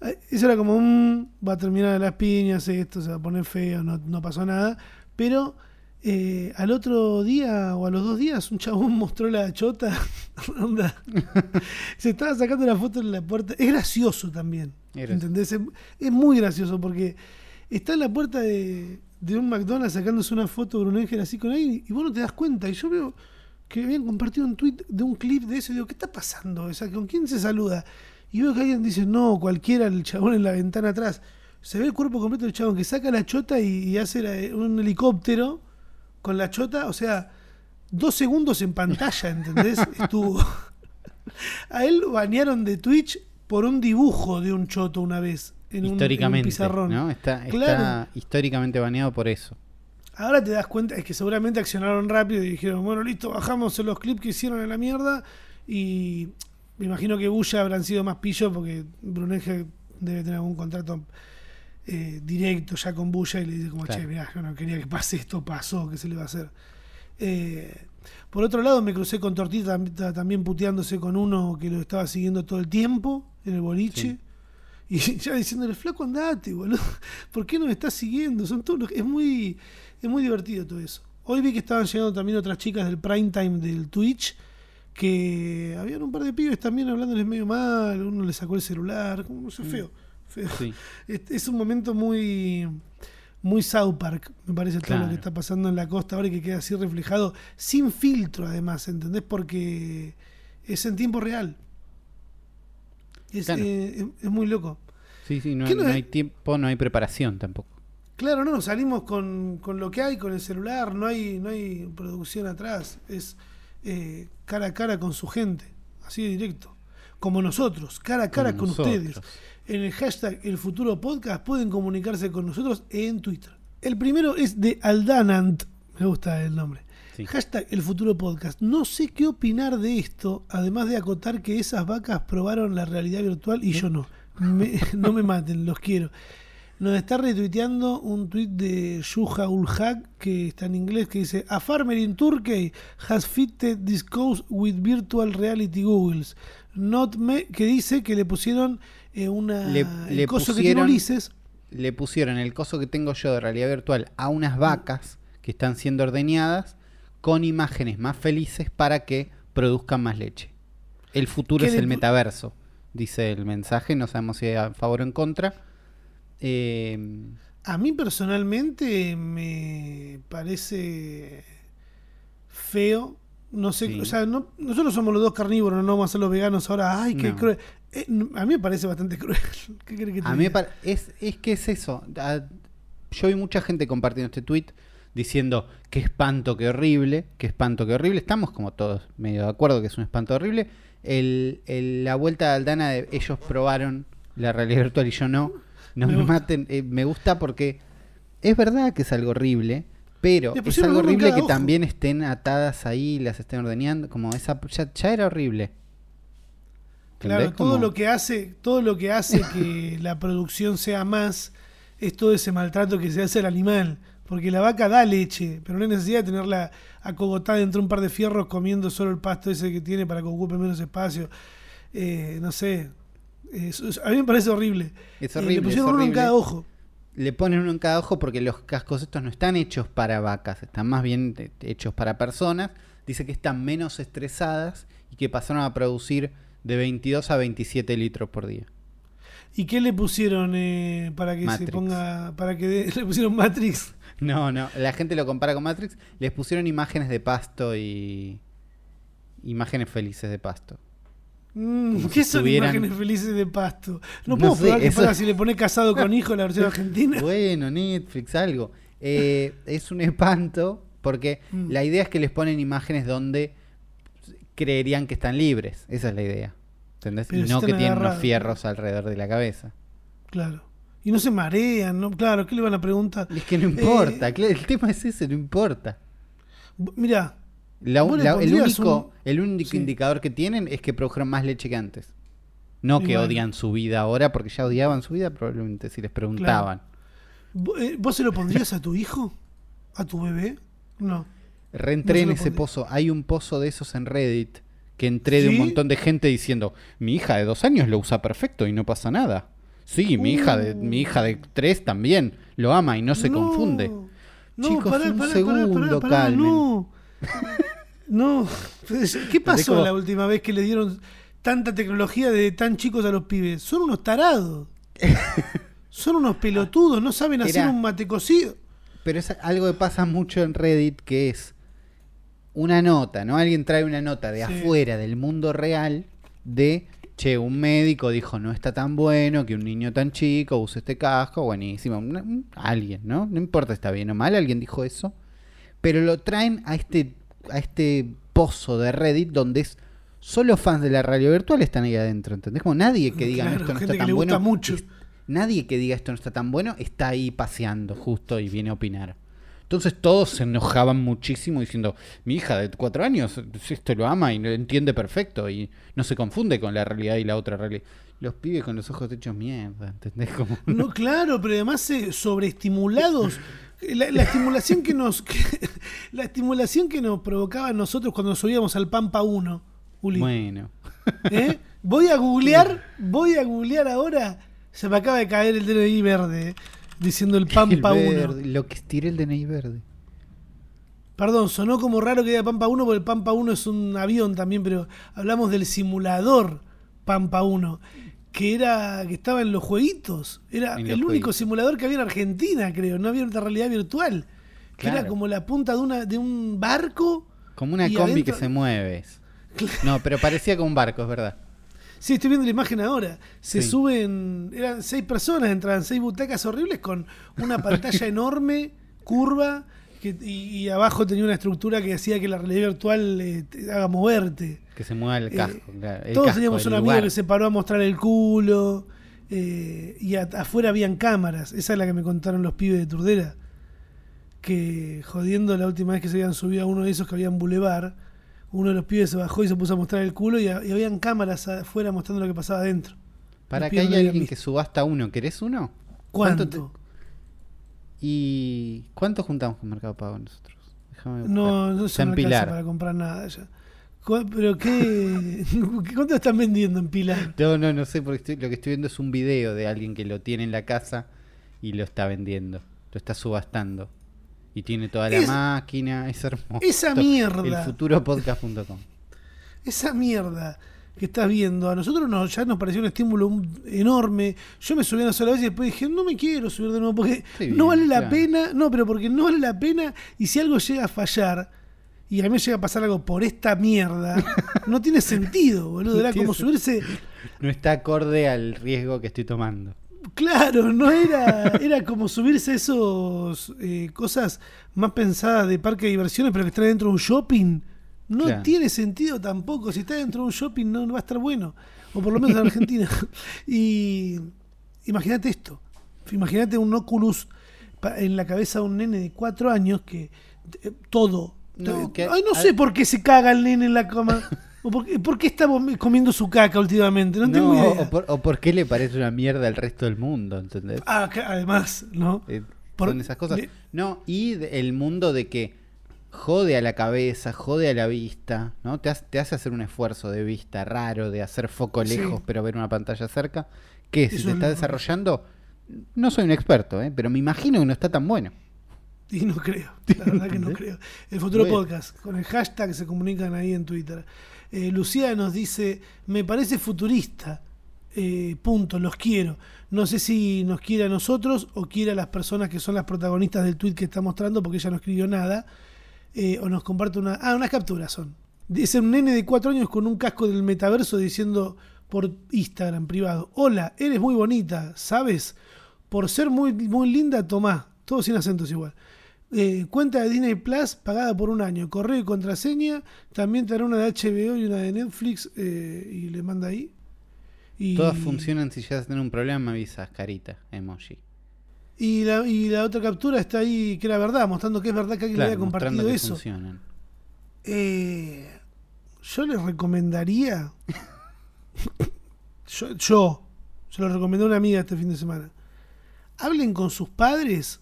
eh, eso era como un, va a terminar las piñas, esto se va a poner feo, no, no pasó nada. Pero eh, al otro día o a los dos días un chabón mostró la chota. onda, se estaba sacando la foto en la puerta. Es gracioso también. ¿Entendés? Es, es muy gracioso porque está en la puerta de, de un McDonald's sacándose una foto de Brunengel así con ahí y vos no te das cuenta. Y yo veo que habían compartido un tweet de un clip de eso y digo, ¿qué está pasando? O sea, ¿con quién se saluda? Y veo que alguien dice, no, cualquiera, el chabón en la ventana atrás. Se ve el cuerpo completo del chabón que saca la chota y, y hace la- un helicóptero con la chota, o sea, dos segundos en pantalla, ¿entendés? Estuvo. A él banearon de Twitch por un dibujo de un choto una vez. En un- en un históricamente, pizarrón. ¿no? Está, históricamente baneado por eso. Ahora te das cuenta, es que seguramente accionaron rápido y dijeron, bueno, listo, bajamos los clips que hicieron en la mierda. Y me imagino que Bulla habrán sido más pillos porque Brunege debe tener algún contrato eh, directo ya con Bulla y le dice como, Claro. che, mirá, yo no quería que pase esto, pasó, ¿qué se le va a hacer? Eh, por otro lado, me crucé con Tortita tam- también puteándose con uno que lo estaba siguiendo todo el tiempo en el boliche. Y ya diciéndole, flaco, andate, boludo. ¿Por qué no me estás siguiendo? Son todos los- Es muy, es muy divertido todo eso. Hoy vi que estaban llegando también otras chicas del prime time del Twitch que habían un par de pibes también hablándoles medio mal, uno le sacó el celular, como no sé, feo. Sí. Es, es un momento muy muy South Park, me parece todo lo que está pasando en la costa ahora y que queda así reflejado, sin filtro además, ¿entendés? Porque es en tiempo real. Es, Claro. eh, es- muy loco. Sí, sí, no, hay tiempo, no hay preparación tampoco. Claro, no, salimos con, con lo que hay, con el celular, no hay, no hay producción atrás, es eh, cara a cara con su gente, así de directo. Como nosotros, cara a cara Como con nosotros. ustedes. En el hashtag El Futuro Podcast pueden comunicarse con nosotros en Twitter. El primero es de Aldanant, me gusta el nombre. Sí. Hashtag El Futuro Podcast. No sé qué opinar de esto, además de acotar que esas vacas probaron la realidad virtual y yo no. Me- no me maten, los quiero. Nos está retuiteando un tuit de Yuha Ulhak, que está en inglés, que dice: A farmer in Turkey has fitted this coast with virtual reality googles. Not me, que dice que le pusieron eh, una. Le- el le coso que tiene Ulises. Le pusieron el coso que tengo yo de realidad virtual a unas vacas que están siendo ordeñadas con imágenes más felices para que produzcan más leche. El futuro ¿Qué es el metaverso, dice el mensaje, no sabemos si a favor o en contra. Eh, A mí personalmente me parece feo. No sé, Sí. o sea, no- nosotros somos los dos carnívoros, no vamos a ser los veganos ahora. Ay, qué No. cruel. Eh, a mí me parece bastante cruel. ¿Qué querés que te A mí es, es que es eso. Yo vi mucha gente compartiendo este tweet diciendo qué espanto, qué horrible, qué espanto, qué horrible. Estamos como todos medio de acuerdo que es un espanto horrible. El, el- la vuelta de Aldana, de, ellos probaron la realidad virtual y yo no. No Me maten. eh, me gusta porque es verdad que es algo horrible. Pero es algo horrible que ojo. también estén atadas ahí, las estén ordeñando. Como esa ya, ya era horrible. Claro, todo Como- lo que hace, todo lo que hace que la producción sea más es todo ese maltrato que se hace al animal. Porque la vaca da leche, pero no hay necesidad de tenerla acogotada dentro de un par de fierros comiendo solo el pasto ese que tiene para que ocupe menos espacio. Eh, no sé. A mí me parece horrible. Es Eh, horrible, le pusieron uno en cada ojo. le ponen uno en cada ojo porque los cascos estos no están hechos para vacas, están más bien hechos para personas. Dice que están menos estresadas y que pasaron a producir de 22 a 27 litros por día. ¿Y qué le pusieron eh, para que se ponga. para que le pusieron Matrix? No, no, la gente lo compara con Matrix. Les pusieron imágenes de pasto y imágenes felices de pasto. Mm, ¿Qué si son tuvieran- imágenes felices de pasto? No, No puedo sé, que eso- fuera si le pone casado con hijo la versión argentina. Bueno, Netflix, algo. Eh, es un espanto porque Mm. la idea es que les ponen imágenes donde creerían que están libres. Esa es la idea. ¿Entendés? Pero Y no que tienen unos fierros alrededor de la cabeza. Claro. Y no se marean, ¿no? Claro, ¿qué le van a preguntar? Es que no Eh, importa, claro, el tema es ese, no importa. Mira, La- la- el único, un- el único Sí. indicador que tienen es que produjeron más leche que antes. No que odian su vida ahora, porque ya odiaban su vida probablemente si les preguntaban. ¿vo- eh, ¿vos se lo pondrías a tu hijo? ¿A tu bebé? No. Reentré No en ese pozo. Hay un pozo de esos en Reddit que entré de un montón de gente diciendo, mi hija de dos años lo usa perfecto y no pasa nada. Sí, mi hija de mi hija de tres también lo ama y no se No. confunde. No, Chicos, pará, un pará, segundo, pará, calmen. no. No. ¿Qué pasó como- la última vez que le dieron tanta tecnología de tan chicos a los pibes? Son unos tarados. Son unos pelotudos, no saben hacer un mate cocido. Pero es algo que pasa mucho en Reddit que es una nota, ¿no? Alguien trae una nota de Sí. afuera del mundo real de, che, un médico dijo no está tan bueno que un niño tan chico use este casco, buenísimo. Alguien, ¿no? No importa si está bien o mal, alguien dijo eso. Pero lo traen a este, a este pozo de Reddit donde es solo fans de la radio virtual están ahí adentro, ¿entendés? Como nadie que diga Claro, esto no está tan bueno. mucho. es- nadie que diga esto no está tan bueno está ahí paseando justo y viene a opinar. Entonces todos se enojaban muchísimo diciendo, mi hija de cuatro años esto lo ama y lo entiende perfecto y no se confunde con la realidad y la otra realidad. Los pibes con los ojos hechos mierda, ¿entendés? Como, No, claro, pero además eh, sobreestimulados. La, la estimulación que nos que- la estimulación que nos provocaba a nosotros cuando nos subíamos al Pampa 1, Uli. bueno. ¿eh? Voy a googlear, voy a googlear ahora. Se me acaba de caer el DNI verde, diciendo el Pampa El 1. verde, lo que estiré el DNI verde. Perdón, sonó como raro que diga Pampa 1 porque el Pampa 1 es un avión también, pero hablamos del simulador Pampa 1, que era que estaba en los jueguitos. Era el único jueguitos. simulador que había en Argentina, creo. No había otra realidad virtual. Que era como la punta de, una, de un barco. Como una combi adentro- que se mueve. No, pero parecía como un barco, es verdad. Sí, estoy viendo la imagen ahora. Se Sí. suben, eran seis personas, entraban seis butacas horribles con una pantalla enorme, curva, que- y, y abajo tenía una estructura que hacía que la realidad virtual eh, te haga moverte. Que se mueva el Eh, casco. claro, el Todos casco teníamos un amigo que se paró a mostrar el culo. eh, y a- afuera habían cámaras. Esa es la que me contaron los pibes de Turdera. Que jodiendo la última vez que se habían subido a uno de esos que había en Boulevard, uno de los pibes se bajó y se puso a mostrar el culo y, a- y habían cámaras afuera mostrando lo que pasaba adentro. Para que pibes hay lo habían alguien que subasta uno. ¿Querés uno? ¿Cuánto? te- ¿Y cuánto juntamos con Mercado Pago nosotros? Déjame. No, no se para comprar nada ya. ¿Cu- ¿Pero qué? ¿Cuánto están vendiendo en Pilar? No, no, no sé, porque estoy- lo que estoy viendo es un video de alguien que lo tiene en la casa y lo está vendiendo. Lo está subastando. Y tiene toda la Es- máquina. Es hermoso. esa mierda. El futuropodcast.com. Esa mierda que estás viendo, a nosotros nos, ya nos pareció un estímulo enorme. Yo me subí una sola vez y después dije, no me quiero subir de nuevo porque Sí, no vale la pena. No, pero porque no vale la pena y si algo llega a fallar y a mí me llega a pasar algo por esta mierda, no tiene sentido, boludo. Era como subirse... No está acorde al riesgo que estoy tomando. Claro, no era, era como subirse a esos eh, cosas más pensadas de parque de diversiones, pero que están dentro de un shopping. No Claro. tiene sentido tampoco. Si está dentro de un shopping no, no va a estar bueno. O por lo menos en Argentina. y imagínate esto. Imagínate un Oculus en la cabeza de un nene de cuatro años que eh, todo. No, Ay, no sé por qué se caga el nene en la cama. o por, qué, por qué está comiendo su caca últimamente. No, tengo idea. o, por, o por qué le parece una mierda al resto del mundo, ¿entendés? Ah, que además, ¿no? Eh, Por- son esas cosas. le- No, y el mundo de que jode a la cabeza, jode a la vista, ¿no? Te hace, te hace hacer un esfuerzo de vista raro, de hacer foco Sí. lejos, pero ver una pantalla cerca. Que si Eso te es está desarrollando, no soy un experto, ¿eh? pero me imagino que no está tan bueno. Y no creo, la verdad que no creo. El futuro Bueno. podcast, con el hashtag se comunican ahí en Twitter. Eh, Lucía nos dice, me parece futurista, eh, punto, los quiero. No sé si nos quiere a nosotros o quiere a las personas que son las protagonistas del tweet que está mostrando, porque ella no escribió nada, eh, o nos comparte una... Ah, unas capturas son. Dice un nene de cuatro años con un casco del metaverso diciendo por Instagram privado, hola, eres muy bonita, ¿sabes? Por ser muy, muy linda, tomá. Todo sin acentos igual. Eh, cuenta de Disney Plus pagada por un año. Correo y contraseña. También te dará una de HBO y una de Netflix. eh, y le manda ahí. Y, Todas funcionan si llegas a tener un problema, me avisas, carita, emoji. Y la, y la otra captura está ahí, que era verdad, mostrando que es verdad que alguien le Claro, había mostrando compartido que eso. funcionan. Eh, yo les recomendaría. yo, yo, se lo recomendé a una amiga este fin de semana. Hablen con sus padres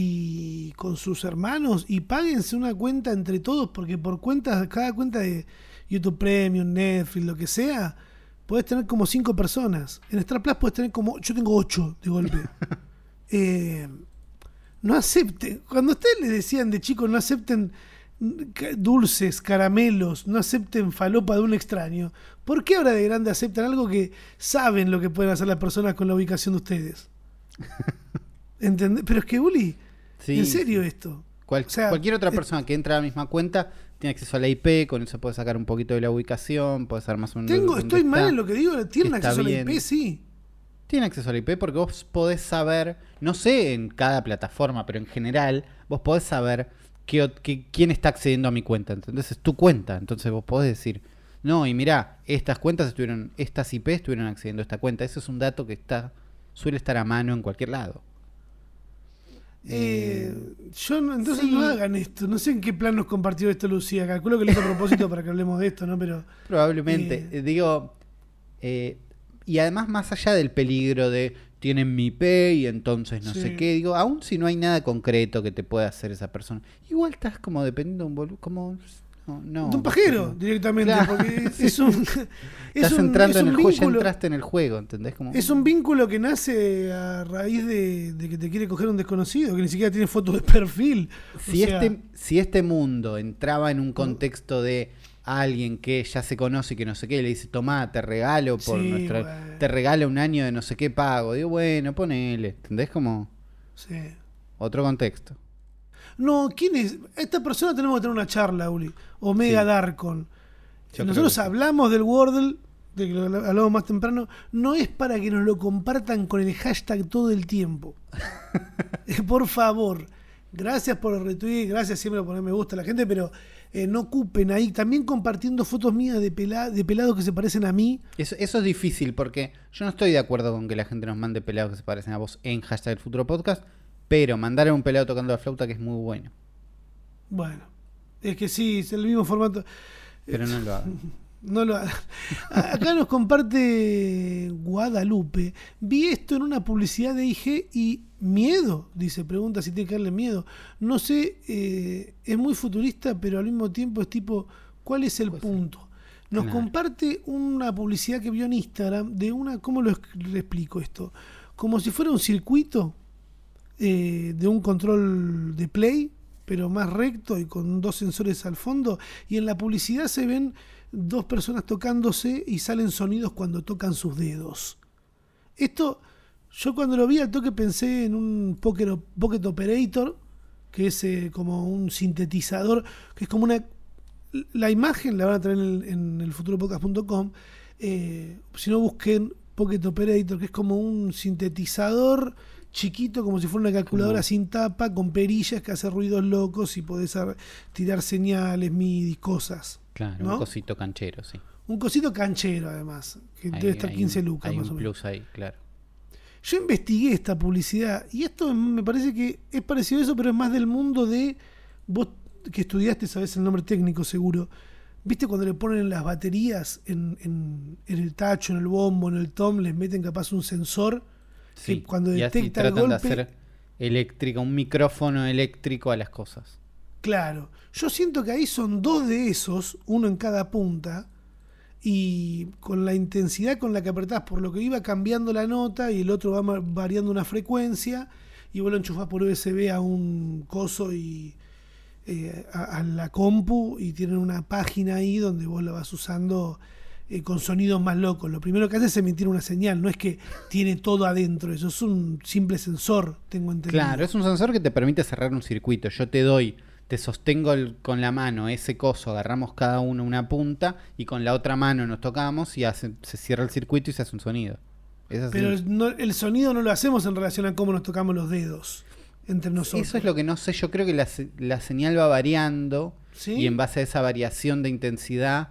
y con sus hermanos y páguense una cuenta entre todos, porque por cuentas, cada cuenta de YouTube Premium, Netflix, lo que sea, puedes tener como cinco personas. En Star Plus puedes tener como. Yo tengo ocho de golpe. Eh, no acepten. Cuando a ustedes les decían de chicos, no acepten dulces, caramelos, no acepten falopa de un extraño. ¿Por qué ahora de grande aceptan algo que saben lo que pueden hacer las personas con la ubicación de ustedes? ¿Entendés? Pero es que, Uli, Sí, en serio sí. esto. Cual- O sea, cualquier otra eh, persona que entre a la misma cuenta tiene acceso a la IP, con eso puede sacar un poquito de la ubicación, puede saber más o menos. Tengo, estoy mal en lo que digo, tienen acceso a la. IP, sí. Tiene acceso a la IP porque vos podés saber, no sé en cada plataforma, pero en general, vos podés saber quién está accediendo a mi cuenta. Entonces es tu cuenta. Entonces vos podés decir, no, y mirá, estas cuentas estuvieron, estas IP estuvieron accediendo a esta cuenta. Eso es un dato que está, suele estar a mano en cualquier lado. Eh, yo no- entonces sí. no hagan esto. No sé en qué plan nos compartió esto Lucía. Calculo que lo hizo a propósito para que hablemos de esto, ¿no? Pero Probablemente. Eh. Eh, Digo, eh, y además más allá del peligro de tienen mi IP y entonces no Sí. sé qué, digo, aún si no hay nada concreto que te pueda hacer esa persona, igual estás como dependiendo de un volumen, como, No, no, de un pajero no. directamente, Claro, porque es, un. es Estás un- entrando es en un el juego, ya entraste en el juego, ¿entendés? Como, Es un vínculo que nace a raíz de, de que te quiere coger un desconocido, que ni siquiera tiene foto de perfil. O si, sea, este, si este mundo entraba en un contexto de alguien que ya se conoce y que no sé qué, le dice, tomá, te regalo por Sí, nuestra, bueno. te regalo un año de no sé qué pago. Digo, bueno, ponele, ¿entendés? Como sí. otro contexto. No, ¿quién es? Esta persona tenemos que tener una charla, Uli. Omega Sí. Darkon. Yo Nosotros que hablamos del Wordle, de que lo hablamos más temprano, no es para que nos lo compartan con el hashtag todo el tiempo. Por favor, gracias por el retweet, gracias siempre por poner me gusta a la gente, pero eh, no ocupen ahí, también compartiendo fotos mías de, pela- de pelados que se parecen a mí. Eso, eso es difícil porque yo no estoy de acuerdo con que la gente nos mande pelados que se parecen a vos en hashtag el futuro podcast, pero mandar a un pelado tocando la flauta que es muy bueno. Bueno, es que sí, es el mismo formato. Pero no lo hagan. No lo hagan. Acá nos comparte Guadalupe. Vi esto en una publicidad de IG y miedo, dice, pregunta si tiene que darle miedo. No sé, eh, es muy futurista, pero al mismo tiempo es tipo, ¿cuál es el Pues, punto? Nos claro. comparte una publicidad que vio en Instagram de una, ¿cómo lo explico esto? Como si fuera un circuito eh, de un control de play, pero más recto y con dos sensores al fondo. Y en la publicidad se ven dos personas tocándose y salen sonidos cuando tocan sus dedos. Esto, yo cuando lo vi al toque pensé en un Pocket, Operator, que es eh, como un sintetizador, que es como una... La imagen la van a el, en el futuropodcast.com. Eh, si no busquen Pocket Operator, que es como un sintetizador chiquito, como si fuera una calculadora sin tapa, con perillas que hace ruidos locos y podés ar- tirar señales, MIDI, cosas. Claro, ¿No? un cosito canchero, sí. Un cosito canchero, además, que Hay- debe estar hay 15 un- lucas Hay más un o menos. plus ahí, claro. Yo investigué esta publicidad y esto me parece que es parecido a eso, pero es más del mundo de vos que estudiaste, sabes el nombre técnico seguro. ¿Viste cuando le ponen las baterías en, en- en el tacho, en el bombo, en el tom, les meten capaz un sensor Sí. que cuando y así detecta el tratan golpe... de hacer eléctrica, un micrófono eléctrico a las cosas. Claro, yo siento que ahí son dos de esos, uno en cada punta, y con la intensidad con la que apretás, por lo que iba cambiando la nota y el otro va variando una frecuencia, y vos lo enchufás por USB a un coso y eh, a, a la compu, y tienen una página ahí donde vos la vas usando eh, con sonidos más locos. Lo primero que hace es emitir una señal, no es que tiene todo adentro, eso es un simple sensor, tengo entendido. Claro, es un sensor que te permite cerrar un circuito. Yo te doy, te sostengo el- con la mano ese coso, agarramos cada uno una punta y con la otra mano nos tocamos y hace- se cierra el circuito y se hace un sonido. Pero el, no- el sonido no lo hacemos en relación a cómo nos tocamos los dedos entre nosotros. Eso es lo que no sé. Yo creo que la, se- la señal va variando ¿Sí? y en base a esa variación de intensidad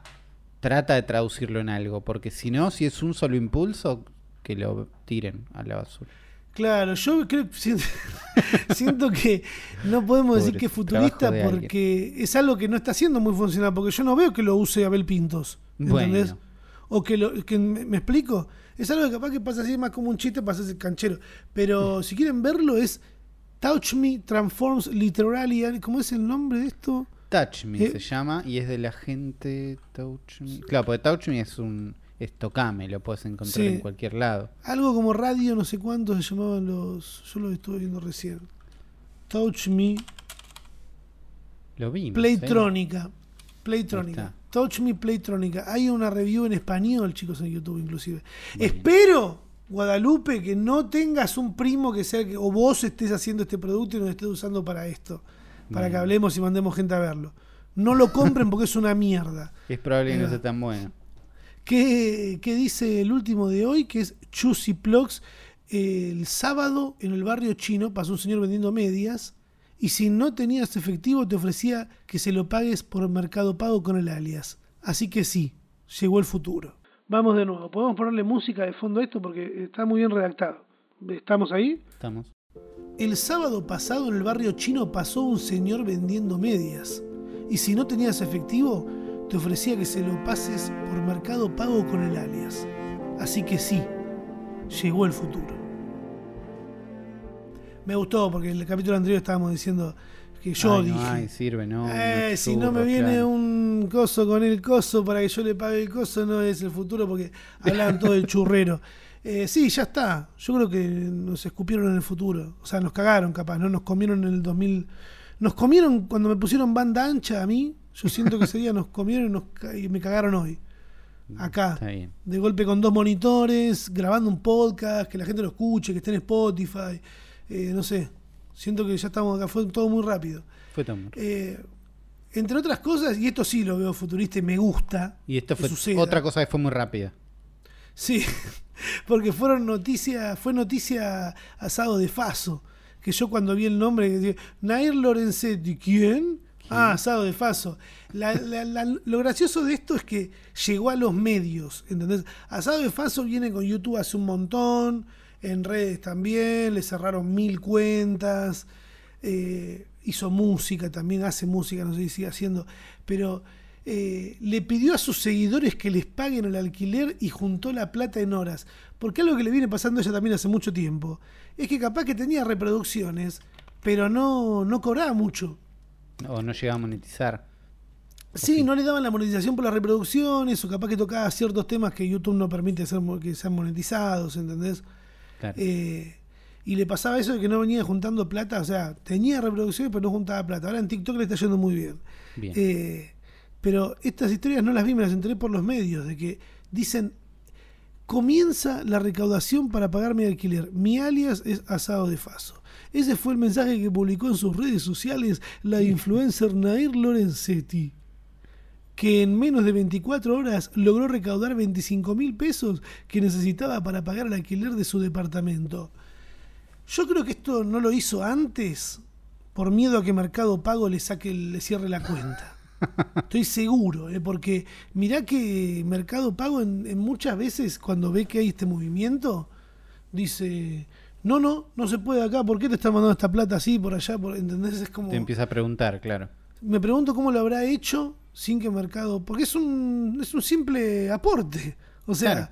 trata de traducirlo en algo. Porque si no, si es un solo impulso, que lo tiren a la basura. Claro, yo creo siento, siento que no podemos decir que es futurista alguien. porque es algo que no está siendo muy funcional, porque yo no veo que lo use Abel Pintos. ¿Entendés? Bueno. O que, lo, que me, me explico. Es algo que capaz que pasa así más como un chiste, pasa ese canchero. Pero si quieren verlo es Touch Me Transforms Literally. ¿Cómo es el nombre de esto? Touch Me Eh. se llama y es de la gente Touch Me. Claro, porque Touch Me es un es tocame, lo puedes encontrar Sí. en cualquier lado. Algo como radio, no sé cuántos se llamaban los. Yo lo estuve viendo recién. Touch Me Lo vimos. ¿eh? Playtrónica. Playtrónica. Touch Me Playtrónica. Hay una review en español, chicos, en YouTube inclusive. Bien. Espero, Guadalupe, que no tengas un primo que sea que, o vos estés haciendo este producto y nos estés usando para esto. Para que hablemos y mandemos gente a verlo. No lo compren porque es una mierda. Es probable que no Eh. sea tan bueno. ¿Qué, qué dice el último de hoy? Que es Chusi Plugs. El sábado en el barrio chino pasó un señor vendiendo medias y si no tenías efectivo te ofrecía que se lo pagues por Mercado Pago con el alias. Así que sí, llegó el futuro. Vamos de nuevo. Podemos ponerle música de fondo a esto porque está muy bien redactado. ¿Estamos ahí? Estamos. El sábado pasado en el barrio chino pasó un señor vendiendo medias. Y si no tenías efectivo, te ofrecía que se lo pases por mercado pago con el alias. Así que sí, llegó el futuro. Me gustó porque en el capítulo anterior estábamos diciendo que yo Ay, dije. No, ay, sirve, no. Eh, si no me viene claro. un coso con el coso para que yo le pague el coso, no es el futuro porque hablan todo del churrero. Eh, sí, ya está. Yo creo que nos escupieron en el futuro. O sea, nos cagaron capaz, ¿no? Nos comieron en el 2000. Nos comieron cuando me pusieron banda ancha a mí. Yo siento que ese día nos comieron y, nos y me cagaron hoy. Acá. De golpe con dos monitores, grabando un podcast, que la gente lo escuche, que esté en Spotify. Eh, no sé. Siento que ya estamos acá. Fue todo muy rápido. Fue todo muy- Eh, entre otras cosas, y esto sí lo veo futurista y me gusta. Y esto fue suceda. otra cosa que fue muy rápida. Sí, porque fueron noticias, fue noticia asado de Faso. Que yo cuando vi el nombre, Nair Lorenzetti, ¿quién? Ah, asado de Faso. La- la- la- lo gracioso de esto es que llegó a los medios, ¿entendés? Asado de Faso viene con YouTube hace un montón, en redes también, le cerraron mil cuentas, eh, hizo música también, hace música, no sé si sigue haciendo, pero eh, le pidió a sus seguidores que les paguen el alquiler y juntó la plata en horas. Porque algo que le viene pasando a ella también hace mucho tiempo, es que capaz que tenía reproducciones, pero no, no cobraba mucho. O no llegaba a monetizar. Sí, no le daban la monetización por las reproducciones, o capaz que tocaba ciertos temas que YouTube no permite hacer, que sean monetizados, ¿entendés? Claro. Eh, y le pasaba eso de que no venía juntando plata, o sea, tenía reproducciones pero no juntaba plata. Ahora en TikTok le está yendo muy bien. Bien. Eh, pero estas historias no las vi, me las enteré por los medios, de que dicen, comienza la recaudación para pagar mi alquiler. Mi alias es Asado de Faso. Ese fue el mensaje que publicó en sus redes sociales la influencer Nair Lorenzetti, que en menos de 24 horas logró recaudar 25 mil pesos que necesitaba para pagar el alquiler de su departamento. Yo creo que esto no lo hizo antes por miedo a que Mercado Pago le saque, le cierre la cuenta. Estoy seguro, ¿eh? porque mirá que Mercado Pago en, en muchas veces cuando ve que hay este movimiento, dice, no, no, no se puede acá, ¿por qué te están mandando esta plata así, por allá? Por, ¿Entendés? Es como... Te empieza a preguntar, claro. Me pregunto cómo lo habrá hecho sin que Mercado... Porque es un, es un simple aporte. O sea, Claro.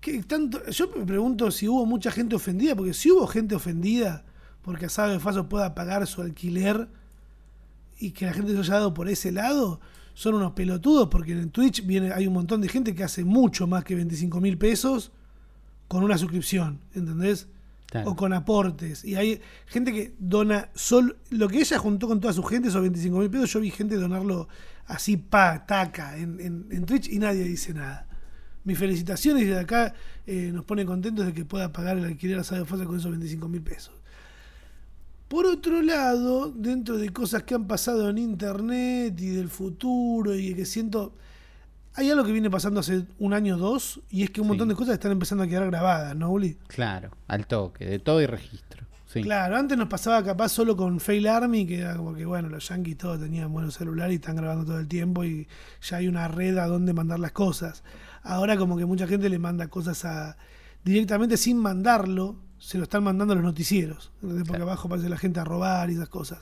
que tanto, yo me pregunto si hubo mucha gente ofendida, porque si hubo gente ofendida porque de Faso pueda pagar su alquiler y que la gente se haya dado por ese lado, son unos pelotudos, porque en Twitch viene, hay un montón de gente que hace mucho más que 25 mil pesos con una suscripción, ¿entendés? Claro. o con aportes. Y hay gente que dona solo. Lo que ella juntó con toda su gente, esos 25 mil pesos, yo vi gente donarlo así, pa, taca, en, en- en Twitch y nadie dice nada. Mis felicitaciones y de acá eh, nos pone contentos de que pueda pagar el alquiler a Sabe Fácil con esos 25 mil pesos. Por otro lado, dentro de cosas que han pasado en internet y del futuro y que siento. Hay algo que viene pasando hace un año o dos y es que un Sí. montón de cosas están empezando a quedar grabadas, ¿no, Uli? Claro, al toque, de todo y registro. Sí. Claro, antes nos pasaba capaz solo con Fail Army, que era como que, bueno, los yankees todos tenían buenos celulares y están grabando todo el tiempo y ya hay una red a donde mandar las cosas. Ahora como que mucha gente le manda cosas a directamente sin mandarlo, se lo están mandando a los noticieros, porque Claro. abajo aparece la gente a robar y esas cosas.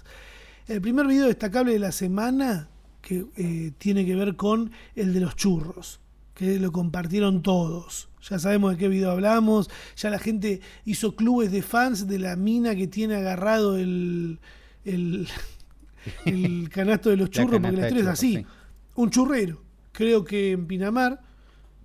El primer video destacable de la semana que eh, tiene que ver con el de los churros, que lo compartieron todos. Ya sabemos de qué video hablamos, ya la gente hizo clubes de fans de la mina que tiene agarrado el, el, el canasto de los La churros, porque la historia es así. Un churrero, creo que en Pinamar,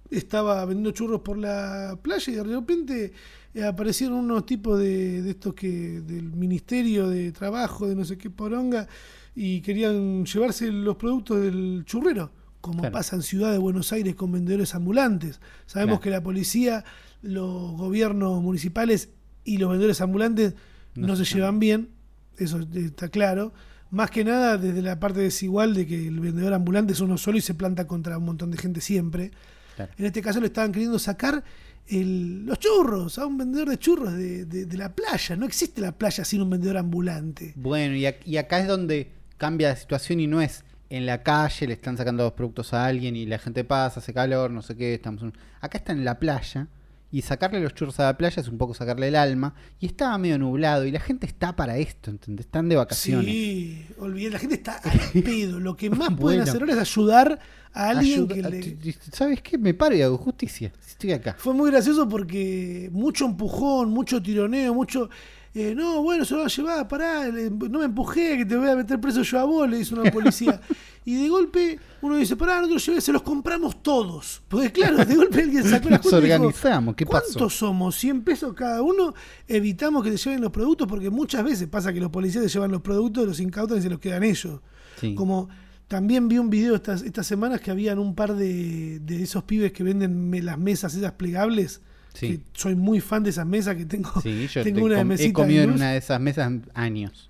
estaba vendiendo churros por la playa y de repente aparecieron unos tipos de, de estos que del Ministerio de Trabajo, de no sé qué poronga, y querían llevarse los productos del churrero, como Claro. pasa en Ciudad de Buenos Aires con vendedores ambulantes. Sabemos Claro. que la policía, los gobiernos municipales y los vendedores ambulantes no, No se llevan bien, eso está claro. Más que nada desde la parte desigual de que el vendedor ambulante es uno solo y se planta contra un montón de gente siempre. Claro. En este caso le estaban queriendo sacar el- los churros a un vendedor de churros de, de- de la playa. No existe la playa sin un vendedor ambulante. Bueno, y, y acá es donde cambia la situación y no es en la calle, le están sacando los productos a alguien y la gente pasa, hace calor, no sé qué, estamos acá está en la playa y sacarle los churros a la playa es un poco sacarle el alma y estaba medio nublado y la gente está para esto, ¿entendés? Están de vacaciones. Sí, olvidé, la gente está al pedo. Lo que más pueden hacer ahora es ayudar a alguien Ayuda- que le... ¿Sabes qué? Me paro y hago justicia. Estoy acá. Fue muy gracioso porque mucho empujón, mucho tironeo, mucho. Eh, no, bueno, se lo va a llevar, pará, no me empujé, que te voy a meter preso yo a vos, le dice una policía. y de golpe uno dice, pará, no te lo llevé, se los compramos todos. Porque claro, de golpe alguien sacó la Nos cuenta y dijo, organizamos, ¿qué pasó? ¿Cuántos somos? 100 pesos cada uno. Evitamos que te lleven los productos porque muchas veces pasa que los policías te llevan los productos, los incautan y se los quedan ellos. Sí. Como también vi un video estas, estas semanas que habían un par de, de esos pibes que venden me- las mesas esas plegables. Sí. Soy muy fan de esas mesas que tengo. Sí, yo tengo te una com- mesita he comido en una de esas mesas años.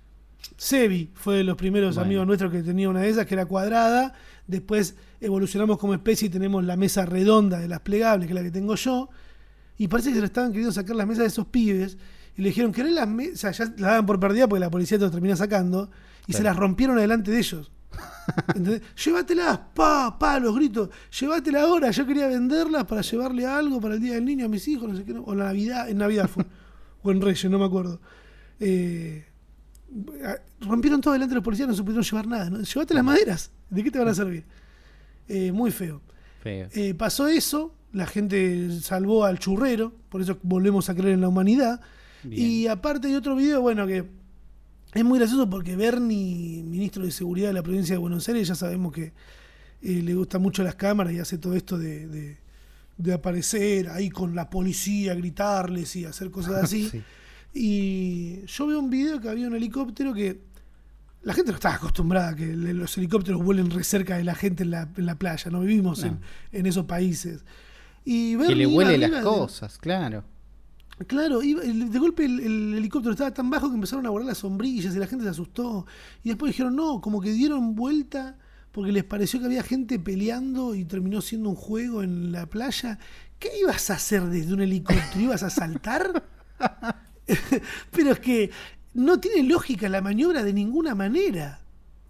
Sebi fue de los primeros Bueno. amigos nuestros que tenía una de esas que era cuadrada. Después evolucionamos como especie y tenemos la mesa redonda de las plegables, que es la que tengo yo. Y parece que se le estaban queriendo sacar las mesas de esos pibes. Y le dijeron, ¿querés las mesas? Ya las daban por perdida porque la policía te lo termina sacando. Y se las rompieron adelante de ellos. ¿Entendés? Llévatelas, pa, pa, los gritos. Llévatelas ahora. Yo quería venderlas para llevarle algo para el Día del Niño a mis hijos, no sé qué. no- O la Navidad, en Navidad fue. o en Reyes, no me acuerdo. Eh, rompieron todo delante de los policías, no supieron llevar nada. ¿no? Llévate las maderas. ¿De qué te van a servir? Eh, muy feo. Feo. Eh, pasó eso, la gente salvó al churrero, por eso volvemos a creer en la humanidad. Bien. Y aparte hay otro video, bueno, que es muy gracioso porque Bernie, ministro de Seguridad de la provincia de Buenos Aires, ya sabemos que eh, le gustan mucho las cámaras y hace todo esto de, de- de aparecer ahí con la policía, gritarles y hacer cosas así. Sí. Y yo veo un video que había un helicóptero que la gente no está acostumbrada a que los helicópteros vuelen re cerca de la gente en la, en la playa, no vivimos No. En, en esos países. Y Que le huele las de- cosas, claro. Claro, iba- de golpe el, el helicóptero estaba tan bajo que empezaron a volar las sombrillas y la gente se asustó. Y después dijeron, no, como que dieron vuelta porque les pareció que había gente peleando y terminó siendo un juego en la playa. ¿Qué ibas a hacer desde un helicóptero? ¿Ibas a saltar? Pero es que no tiene lógica la maniobra de ninguna manera.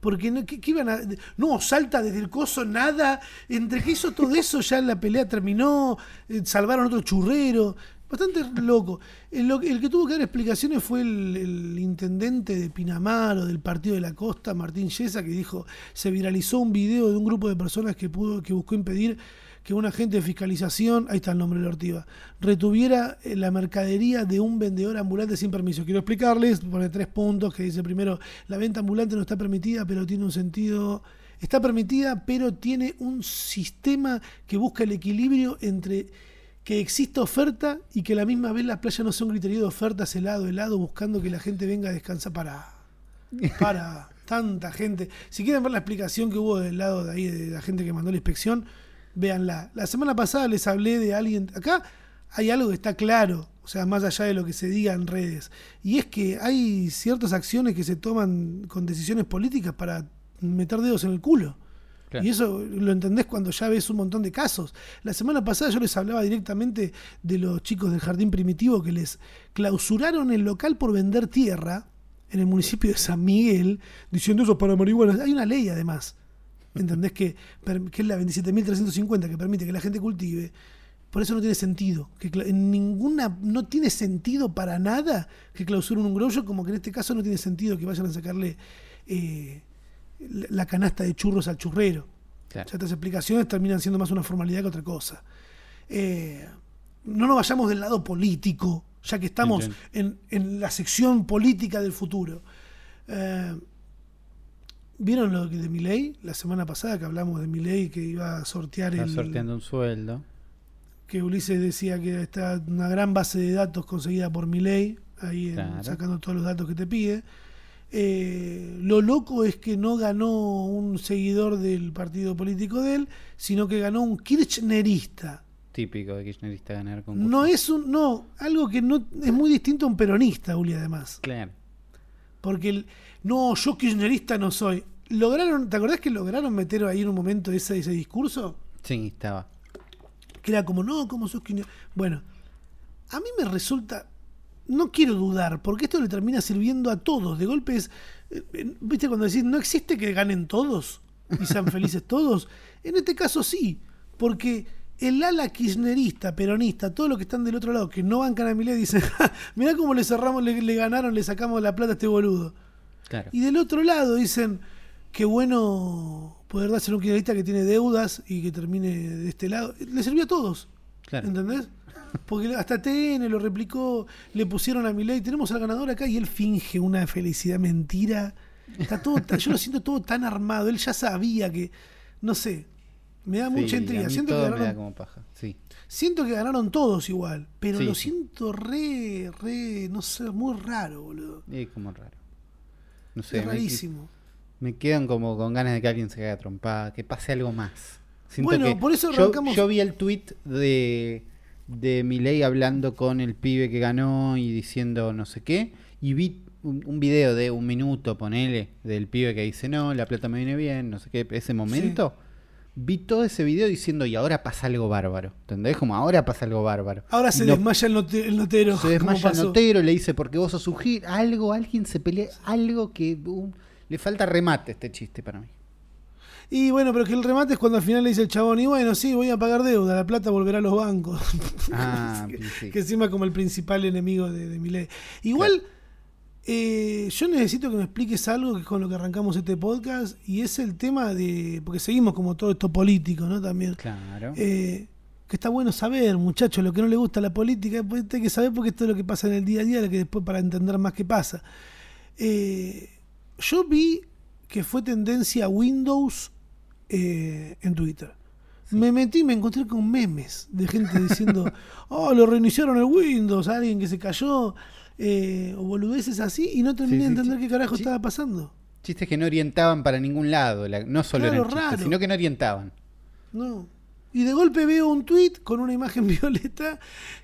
Porque no, ¿qué, qué iban a.? No, salta desde el coso, nada. Entre que hizo todo eso, ya la pelea terminó. eh, salvaron otro churrero. Bastante loco. El, que tuvo que dar explicaciones fue el, intendente de Pinamar o del Partido de la Costa, Martín Yesa, que dijo: se viralizó un video de un grupo de personas que, pudo, que buscó impedir que un agente de fiscalización, ahí está el nombre de ortiva, retuviera eh, la mercadería de un vendedor ambulante sin permiso. Quiero explicarles, pone tres puntos, que dice primero, la venta ambulante no está permitida, pero tiene un sentido, está permitida, pero tiene un sistema que busca el equilibrio entre que exista oferta y que a la misma vez la playa no sea un criterio de ofertas helado, helado, buscando que la gente venga a descansar para para tanta gente. Si quieren ver la explicación que hubo del lado de ahí de la gente que mandó la inspección, véanla. La semana pasada les hablé de alguien. Acá hay algo que está claro, o sea, más allá de lo que se diga en redes. Y es que hay ciertas acciones que se toman con decisiones políticas para meter dedos en el culo. Y eso lo entendés cuando ya ves un montón de casos. La semana pasada yo les hablaba directamente de los chicos del Jardín Primitivo que les clausuraron el local por vender tierra en el municipio de San Miguel, diciendo eso para marihuana. Hay una ley además, ¿entendés? Que, que es la 27.350 que permite que la gente cultive. Por eso no tiene sentido. Que en ninguna, no tiene sentido para nada que clausuren un grow shop, como que en este caso no tiene sentido que vayan a sacarle eh, la canasta de churros al churrero. Claro. O sea, estas explicaciones terminan siendo más una formalidad que otra cosa. Eh, no nos vayamos del lado político, ya que estamos en, en la sección política del futuro. Eh, ¿Vieron lo que de Milei? La semana pasada que hablamos de Milei que iba a sortear Está el. sorteando un sueldo. Que Ulises decía que está una gran base de datos conseguida por Milei, ahí en- sacando todos los datos que te pide. Eh, lo loco es que no ganó un seguidor del partido político de él, sino que ganó un kirchnerista. Típico de kirchnerista ganar concursos. No es un. No, algo que no es muy distinto a un peronista, Uli, además. Claro. Porque el, no, yo kirchnerista no soy. Lograron, ¿te acordás que lograron meter ahí en un momento ese, ese discurso? Sí, estaba. Que era como, no, ¿cómo sos kirchnerista? Bueno, a mí me resulta. No quiero dudar, porque esto le termina sirviendo a todos. De golpe es. eh, ¿Viste cuando decís, no existe que ganen todos y sean felices todos? En este caso sí, porque el ala kirchnerista, peronista, todos los que están del otro lado, que no bancan a Milei, dicen, "Ja, mirá cómo le cerramos, le, le ganaron, le sacamos la plata a este boludo. Claro. Y del otro lado dicen, qué bueno poder darse un kirchnerista que tiene deudas y que termine de este lado. Le sirvió a todos. Claro. ¿Entendés? Porque hasta TN lo replicó, le pusieron a Milei, tenemos al ganador acá y él finge una felicidad mentira. Está todo, yo lo siento todo tan armado. Él ya sabía que, no sé, me da mucha Sí, intriga. Siento que, todo me da ganaron, como paja. Sí. siento que ganaron todos igual, pero Sí, lo siento re, re, no sé, muy raro, boludo. Es como raro. No sé, es rarísimo. Me, quedan como con ganas de que alguien se haga trompada, que pase algo más. Siento Bueno, que- por eso yo, arrancamos- yo vi el tweet de, de Milei hablando con el pibe que ganó y diciendo no sé qué, y vi un, un video de un minuto, ponele, del pibe que dice, no, la plata me viene bien, no sé qué, ese momento. Vi todo ese video diciendo, y ahora pasa algo bárbaro. ¿Entendés? Como ahora pasa algo bárbaro. Ahora se desmaya el, note- el notero. se ¿cómo desmaya el notero, le dice porque vos sos un gil, algo, alguien se pelea, algo que le falta remate este chiste para mí. Y bueno, pero que el remate es cuando al final le dice el chabón, y bueno, sí, voy a pagar deuda, la plata volverá a los bancos. Ah, que, sí. que encima como el principal enemigo de, de Milei. Igual, eh, yo necesito que me expliques algo que es con lo que arrancamos este podcast, y es el tema de, porque seguimos como todo esto político, ¿no? También. Claro. Eh, que está bueno saber, muchachos, lo que no le gusta a la política, pues hay que saber porque esto es lo que pasa en el día a día, lo que después para entender más qué pasa. Eh, yo vi que fue tendencia Windows eh, en Twitter. Me metí y me encontré con memes de gente diciendo, oh, lo reiniciaron el Windows, alguien que se cayó, eh, o boludeces así, y no terminé Sí, de entender qué carajo estaba pasando. Chistes que no orientaban para ningún lado, la- no solo Claro, eran chistes, raro. sino que no orientaban. No. Y de golpe veo un tweet con una imagen violeta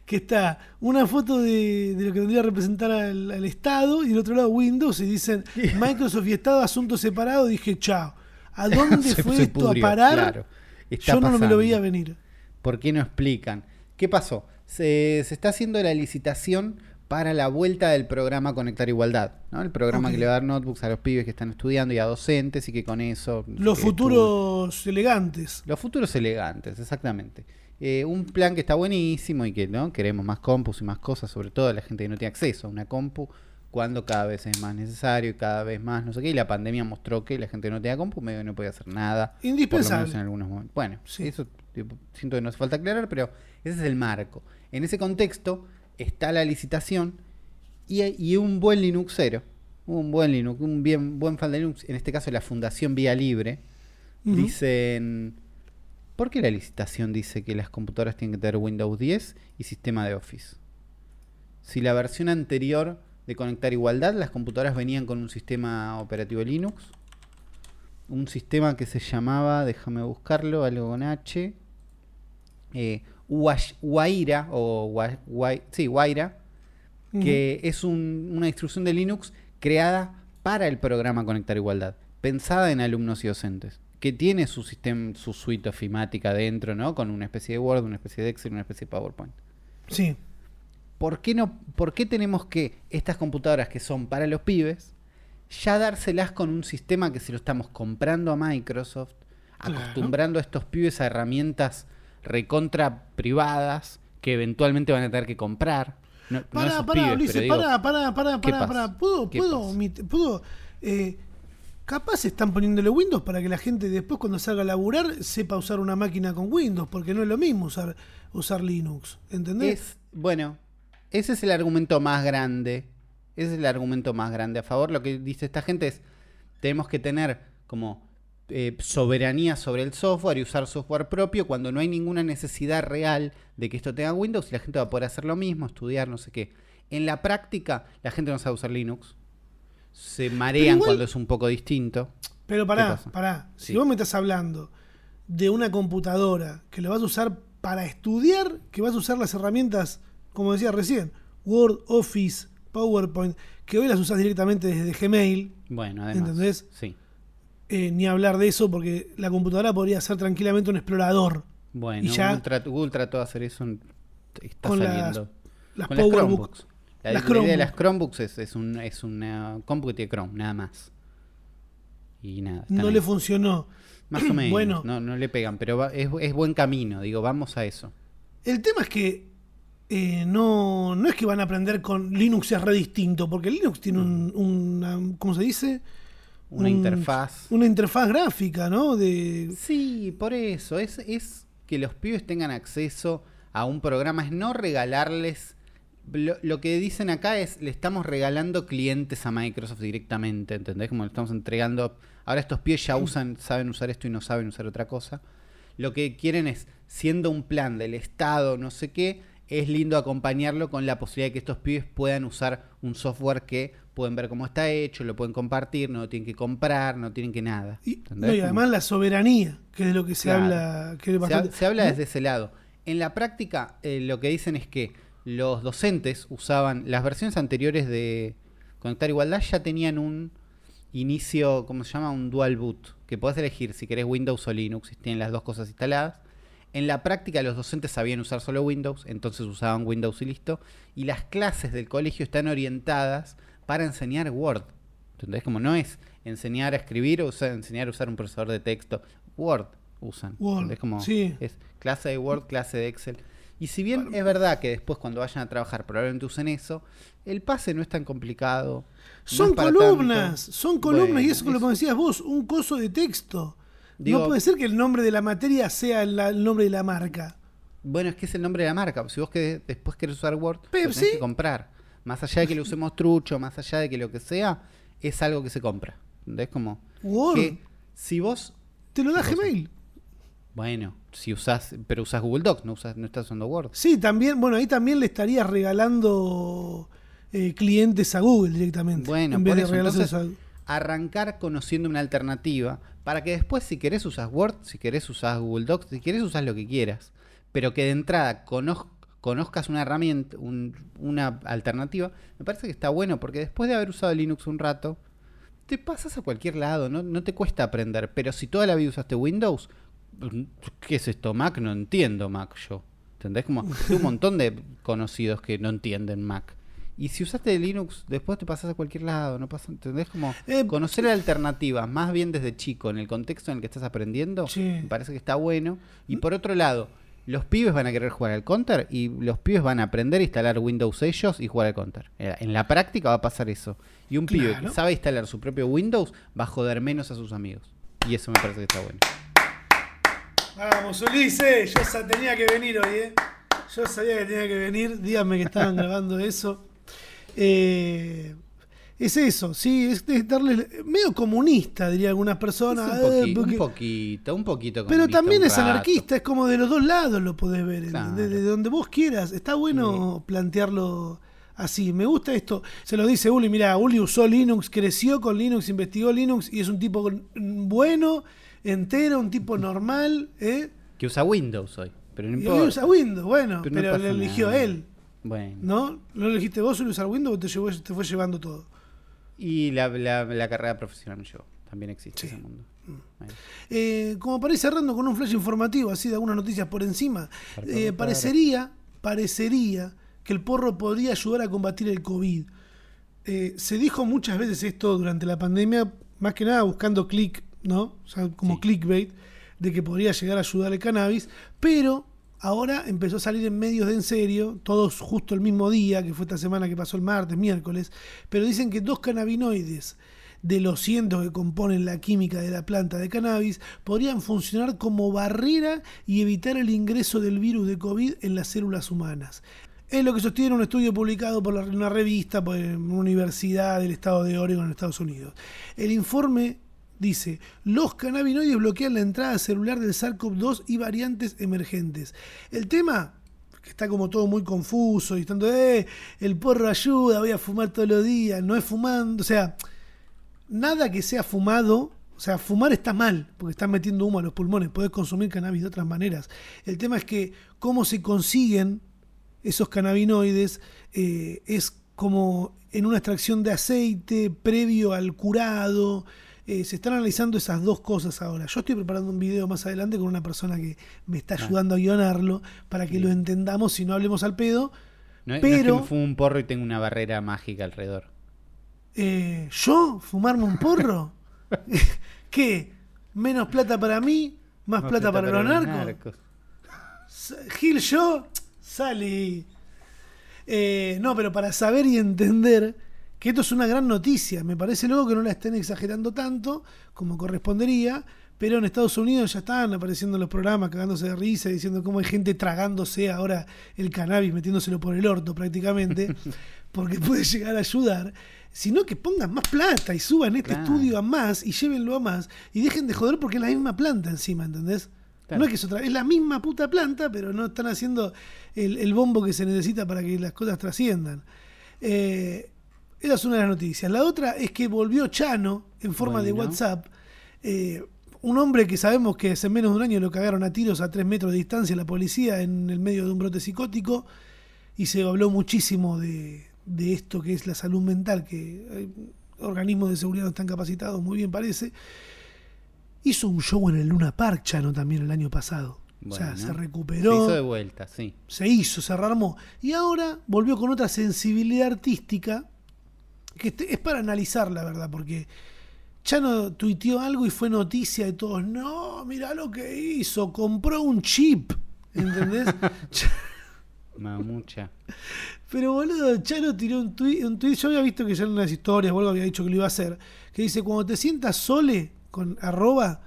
que está una foto de, de lo que vendría a representar al, al Estado y del otro lado Windows y dicen Microsoft y Estado asuntos separados. Dije, chao. ¿A dónde Se- fue se esto pudrió, a parar? claro. Yo no me lo veía venir. ¿Por qué no explican? ¿Qué pasó? Se, se está haciendo la licitación para la vuelta del programa Conectar Igualdad, ¿no? El programa que le va a dar notebooks a los pibes que están estudiando y a docentes y que con eso... Los futuros elegantes. Los futuros elegantes, exactamente. Eh, un plan que está buenísimo y que no queremos más compus y más cosas, sobre todo a la gente que no tiene acceso a una compu, cuando cada vez es más necesario y cada vez más no sé qué. Y la pandemia mostró que la gente no tenía compu medio que no podía hacer nada. Por lo Indispensable. menos en algunos momentos. Bueno, Sí. eso tipo, siento que no hace falta aclarar, pero ese es el marco. En ese contexto está la licitación y, y un buen Linuxero, un buen Linux, un bien, buen fan de Linux, en este caso la Fundación Vía Libre, dicen, ¿por qué la licitación dice que las computadoras tienen que tener Windows 10 y sistema de Office? Si la versión anterior de Conectar Igualdad, las computadoras venían con un sistema operativo Linux, un sistema que se llamaba, déjame buscarlo, algo con H, eh, Waira, o Wa- sí, Waira, que es un- una instrucción de Linux creada para el programa Conectar Igualdad, pensada en alumnos y docentes, que tiene su sistema, su suite ofimática dentro, ¿no? Con una especie de Word, una especie de Excel, una especie de PowerPoint. Sí. ¿Por qué, no, ¿Por qué tenemos que estas computadoras que son para los pibes, ya dárselas con un sistema que se lo estamos comprando a Microsoft, Claro. acostumbrando a estos pibes a herramientas recontra privadas que eventualmente van a tener que comprar? No, no Pará, esos pará, pibes, pero digo, pará. ¿Puedo, ¿Qué puedo, puedo, eh, capaz están poniéndole Windows para que la gente después cuando salga a laburar sepa usar una máquina con Windows, porque no es lo mismo usar, usar Linux, ¿entendés? Es, bueno, ese es el argumento más grande. Ese es el argumento más grande a favor. Lo que dice esta gente es, tenemos que tener como eh, soberanía sobre el software y usar software propio cuando no hay ninguna necesidad real de que esto tenga Windows y la gente va a poder hacer lo mismo, estudiar, no sé qué. En la práctica, la gente no sabe usar Linux. Se marean igual- cuando es un poco distinto. Pero ¿Qué pará, pará. Si vos me estás hablando de una computadora que la vas a usar para estudiar, que vas a usar las herramientas, como decía recién, Word, Office, PowerPoint, que hoy las usas directamente desde Gmail, Bueno, además. ¿Entendés? Sí. eh, ni hablar de eso porque la computadora podría ser tranquilamente un explorador. Bueno, Y ya- Google, trató, Google trató de hacer eso. Está Con las- saliendo. Las Con PowerBook. Chromebooks. La, Las la idea de las Chromebooks es, es, un, es una compu que tiene Chrome, nada más. Y nada. No ahí. le funcionó. Más o menos. Bueno. No, no le pegan, pero va- es, es buen camino. Digo, vamos a eso. El tema es que eh, no, no es que van a aprender con Linux es re distinto, porque Linux tiene un, una, ¿cómo se dice? Una Un- interfaz. Una interfaz gráfica, ¿no? De, Sí, por eso. Es, es que los pibes tengan acceso a un programa es no regalarles. Lo, lo que dicen acá es, le estamos regalando clientes a Microsoft directamente, ¿entendés? Como le estamos entregando... Ahora estos pies ya usan, saben usar esto y no saben usar otra cosa. Lo que quieren es, siendo un plan del Estado, no sé qué, es lindo acompañarlo con la posibilidad de que estos pibes puedan usar un software que pueden ver cómo está hecho, lo pueden compartir, no lo tienen que comprar, no tienen que nada. Y, ¿entendés? no, y además la soberanía, que es de lo que se Claro. habla. Que es Se, bastante- ha- se habla desde ese lado. En la práctica, eh, lo que dicen es que los docentes usaban las versiones anteriores de Conectar Igualdad ya tenían un inicio, ¿cómo se llama? Un dual boot, que podés elegir si querés Windows o Linux, y tienen las dos cosas instaladas. En la práctica los docentes sabían usar solo Windows, entonces usaban Windows y listo. Y las clases del colegio están orientadas para enseñar Word. ¿Entendés? Como no es enseñar a escribir o usar- enseñar a usar un procesador de texto. Word usan. Word. Como sí. es clase de Word, clase de Excel. Y si bien es verdad que después cuando vayan a trabajar probablemente usen eso, el pase no es tan complicado. Son columnas, tanto. son columnas, Bueno, y eso como es- decías vos, un coso de texto. Digo- no puede ser que el nombre de la materia sea el nombre de la marca. Bueno, es que es el nombre de la marca. Si vos que después querés usar Word, Pepsi. tenés que comprar. Más allá de que lo usemos trucho, más allá de que lo que sea, es algo que se compra. ¿Entendés? Como Word. que si vos, Te lo da. Gmail. bueno, si usás, pero usás Google Docs, no usás, no estás usando Word. Sí, también, bueno, ahí también le estarías regalando eh, clientes a Google directamente. Bueno, en vez por de eso, entonces, a- arrancar conociendo una alternativa para que después si querés usás Word, si querés usás Google Docs, si querés usás lo que quieras, pero que de entrada conoz- conozcas una herramienta, un- una alternativa, me parece que está bueno porque después de haber usado Linux un rato, te pasas a cualquier lado, no, no te cuesta aprender, pero si toda la vida usaste Windows, ¿qué es esto? Mac, no entiendo Mac yo. ¿Entendés? Como un montón de conocidos que no entienden Mac. Y si usaste Linux, después te pasas a cualquier lado, no pasa, ¿entendés? Como Eh, conocer alternativas, más bien desde chico, en el contexto en el que estás aprendiendo, Sí. me parece que está bueno. Y por otro lado, los pibes van a querer jugar al counter y los pibes van a aprender a instalar Windows ellos y jugar al counter. Eh, En la práctica va a pasar eso. Y un pibe que sabe instalar su propio Windows va a joder menos a sus amigos. Y eso me parece que está bueno. Vamos, Ulises, yo tenía que venir hoy, ¿eh? Yo sabía que tenía que venir, díganme que estaban grabando eso. Eh, es eso, sí, es, es darle medio comunista, diría algunas personas. un, eh, poqui- porque- un poquito, un poquito. pero también es rato. anarquista, es como de los dos lados lo podés ver, Claro. de, de donde vos quieras. Está bueno plantearlo así. Me gusta esto. Se lo dice Uli, mira, Uli usó Linux, creció con Linux, investigó Linux y es un tipo bueno, entero, un tipo normal, ¿eh? Que usa Windows hoy. Pero no importa. usa Windows, bueno, Pero no pasa eligió nada. él, Bueno. ¿no? ¿No lo elegiste vos Uli usar Windows o te, llevó- te fue llevando todo? Y la, la- la carrera profesional me llevó. También existe Sí. Mm. ese mundo. Bueno. Eh, como para ir cerrando con un flash informativo, así de algunas noticias por encima, eh, parecería, parecería que el porro podría ayudar a combatir el COVID. Eh, se dijo muchas veces esto durante la pandemia, más que nada buscando click, ¿no? O sea, como Sí. clickbait, de que podría llegar a ayudar el cannabis, pero ahora empezó a salir en medios de en serio, todos justo el mismo día, que fue esta semana que pasó el martes, miércoles, pero dicen que dos cannabinoides de los cientos que componen la química de la planta de cannabis podrían funcionar como barrera y evitar el ingreso del virus de COVID en las células humanas. Es lo que sostiene un estudio publicado por una revista por una universidad del estado de Oregon en Estados Unidos. El informe dice, los cannabinoides bloquean la entrada celular del SARS-CoV-2 y variantes emergentes. El tema, que está como todo muy confuso y estando, eh, el porro ayuda, voy a fumar todos los días, no es fumando, o sea, nada que sea fumado, o sea, fumar está mal, porque están metiendo humo a los pulmones, podés consumir cannabis de otras maneras. El tema es que cómo se consiguen esos cannabinoides eh, es como en una extracción de aceite previo al curado. Eh, se están analizando esas dos cosas ahora. Yo estoy preparando un video más adelante con una persona que me está ayudando a guionarlo para que lo entendamos y no hablemos al pedo. No, no es Pero- que me fumo un porro y tengo una barrera mágica alrededor. Eh, ¿Yo? ¿Fumarme un porro? ¿Qué? ¿Menos plata para mí? ¿Más, plata, para, los narcos? S- Gil, yo salí. Eh, no, pero para saber y entender que esto es una gran noticia. Me parece luego que no la estén exagerando tanto como correspondería, Pero en Estados Unidos ya están apareciendo los programas cagándose de risa, diciendo cómo hay gente tragándose ahora el cannabis, metiéndoselo por el orto prácticamente, porque puede llegar a ayudar. Sino que pongan más plata y suban este Claro. estudio a más y llévenlo a más y dejen de joder porque es la misma planta encima, ¿entendés? Claro. No es que es otra, es la misma puta planta, pero no están haciendo el, el bombo que se necesita para que las cosas trasciendan. Eh, esa es una de las noticias. La otra es que volvió Chano en forma de. WhatsApp. Eh, un hombre que sabemos que hace menos de un año lo cagaron a tiros a tres metros de distancia la policía en el medio de un brote psicótico y se habló muchísimo de, de esto que es la salud mental, que eh, organismos de seguridad no están capacitados, muy bien parece. Hizo un show en el Luna Park Chano también el año pasado. o sea, se Se recuperó hizo de vuelta, sí. se hizo, se rearmó. Y ahora volvió con otra sensibilidad artística que es para analizar, la verdad, porque Chano tuiteó algo y fue noticia de todos. No, mira lo que hizo, compró un chip. ¿Entendés? Ch- Mamucha. Pero boludo, Chano tiró un tweet, un tuit, yo había visto que ya en unas historias o algo había dicho que lo iba a hacer, que dice, cuando te sientas sole con arroba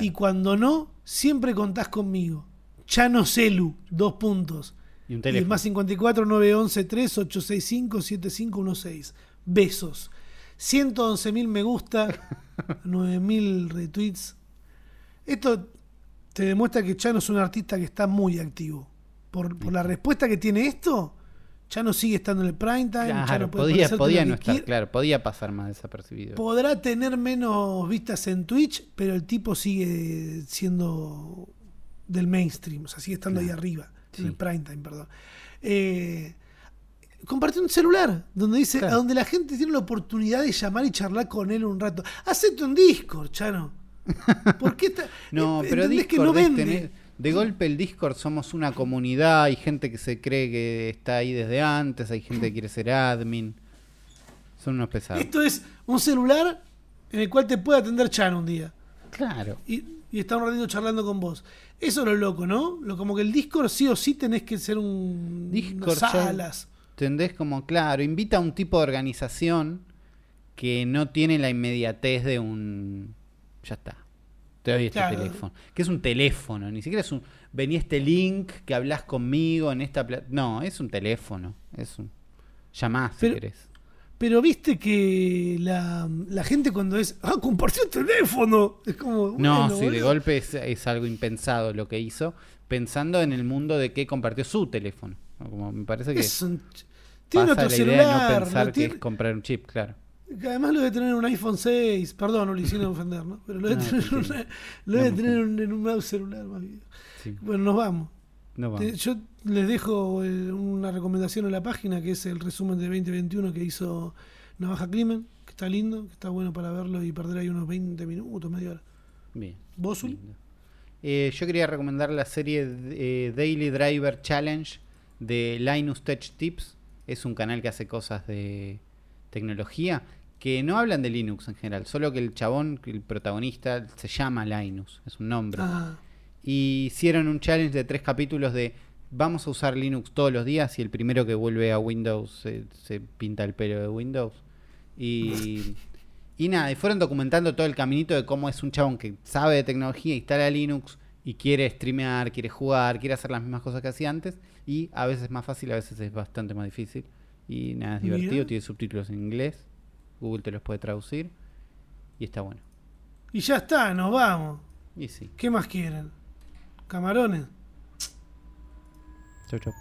y cuando no, siempre contás conmigo. Chano Celu, dos puntos. Y un Y teléfono. más 54 911 3 865 7516. Besos. 111 mil me gusta, 9 mil retweets. Esto te demuestra que Chano es un artista que está muy activo. Por, por la respuesta que tiene esto, Chano sigue estando en el prime time. Claro, Chano puede podía, no estar, quiera. claro, podía pasar más desapercibido. Podrá tener menos vistas en Twitch, pero el tipo sigue siendo del mainstream, o sea, sigue estando ahí arriba, en el prime time, perdón. Eh, compartió un celular donde dice, Claro. a donde la gente tiene la oportunidad de llamar y charlar con él un rato. Hacete un Discord, Chano. ¿Por qué está- No, eh, pero Discord que no vende? tener- de golpe el Discord somos una comunidad, hay gente que se cree que está ahí desde antes, hay gente que quiere ser admin. Son unos pesados. Esto es un celular en el cual te puede atender Chano un día. Claro. y, y está un ratito charlando con vos. Eso es lo loco, ¿no? Lo, como que el Discord sí o sí tenés que ser un Discord unas ya- salas. ¿Entendés? Como, claro, invita a un tipo de organización que no tiene la inmediatez de un... Ya está. Te doy este Claro. teléfono. Que es un teléfono, ni siquiera es un... Vení este link que hablas conmigo en esta... pla- No, es un teléfono. Es un... Llamás si Pero- querés. Pero viste que la, la gente cuando es, ah, compartió el teléfono. Es como, No, bueno, sí, de golpe es, es algo impensado lo que hizo, pensando en el mundo de que compartió su teléfono. ¿No? Como me parece que Es un- tiene pasa otro la idea de no pensar que tiene- es comprar un chip, claro. que además lo debe tener en un iPhone 6. Perdón, Uli, sin ofender, ¿no? Pero lo debe No, tener, una- lo No, tener en un- en un mouse celular más bien. Sí. Bueno, nos vamos. No Te- yo les dejo el- una recomendación en la página que es el resumen de 2021 que hizo Navaja Crimen, que está lindo, que está bueno para verlo y perder ahí unos 20 minutos, media hora. Bien. ¿Vos. Eh, yo quería recomendar la serie eh, Daily Driver Challenge de Linus Tech Tips. Es un canal que hace cosas de tecnología que no hablan de Linux en general, solo que el chabón, el protagonista, se llama Linus, es un nombre. Ah, Y hicieron un challenge de tres capítulos de vamos a usar Linux todos los días y el primero que vuelve a Windows se, se pinta el pelo de Windows. Y, y nada, y fueron documentando todo el caminito de cómo es un chabón que sabe de tecnología, instala Linux y quiere streamear, quiere jugar, quiere hacer las mismas cosas que hacía antes. Y a veces es más fácil, a veces es bastante más difícil. Y nada, es Mira. divertido, tiene subtítulos en inglés. Google te los puede traducir. Y está bueno. y ya está, nos vamos. Y sí. ¿Qué más quieren? ¿Camarones? Chau, chau.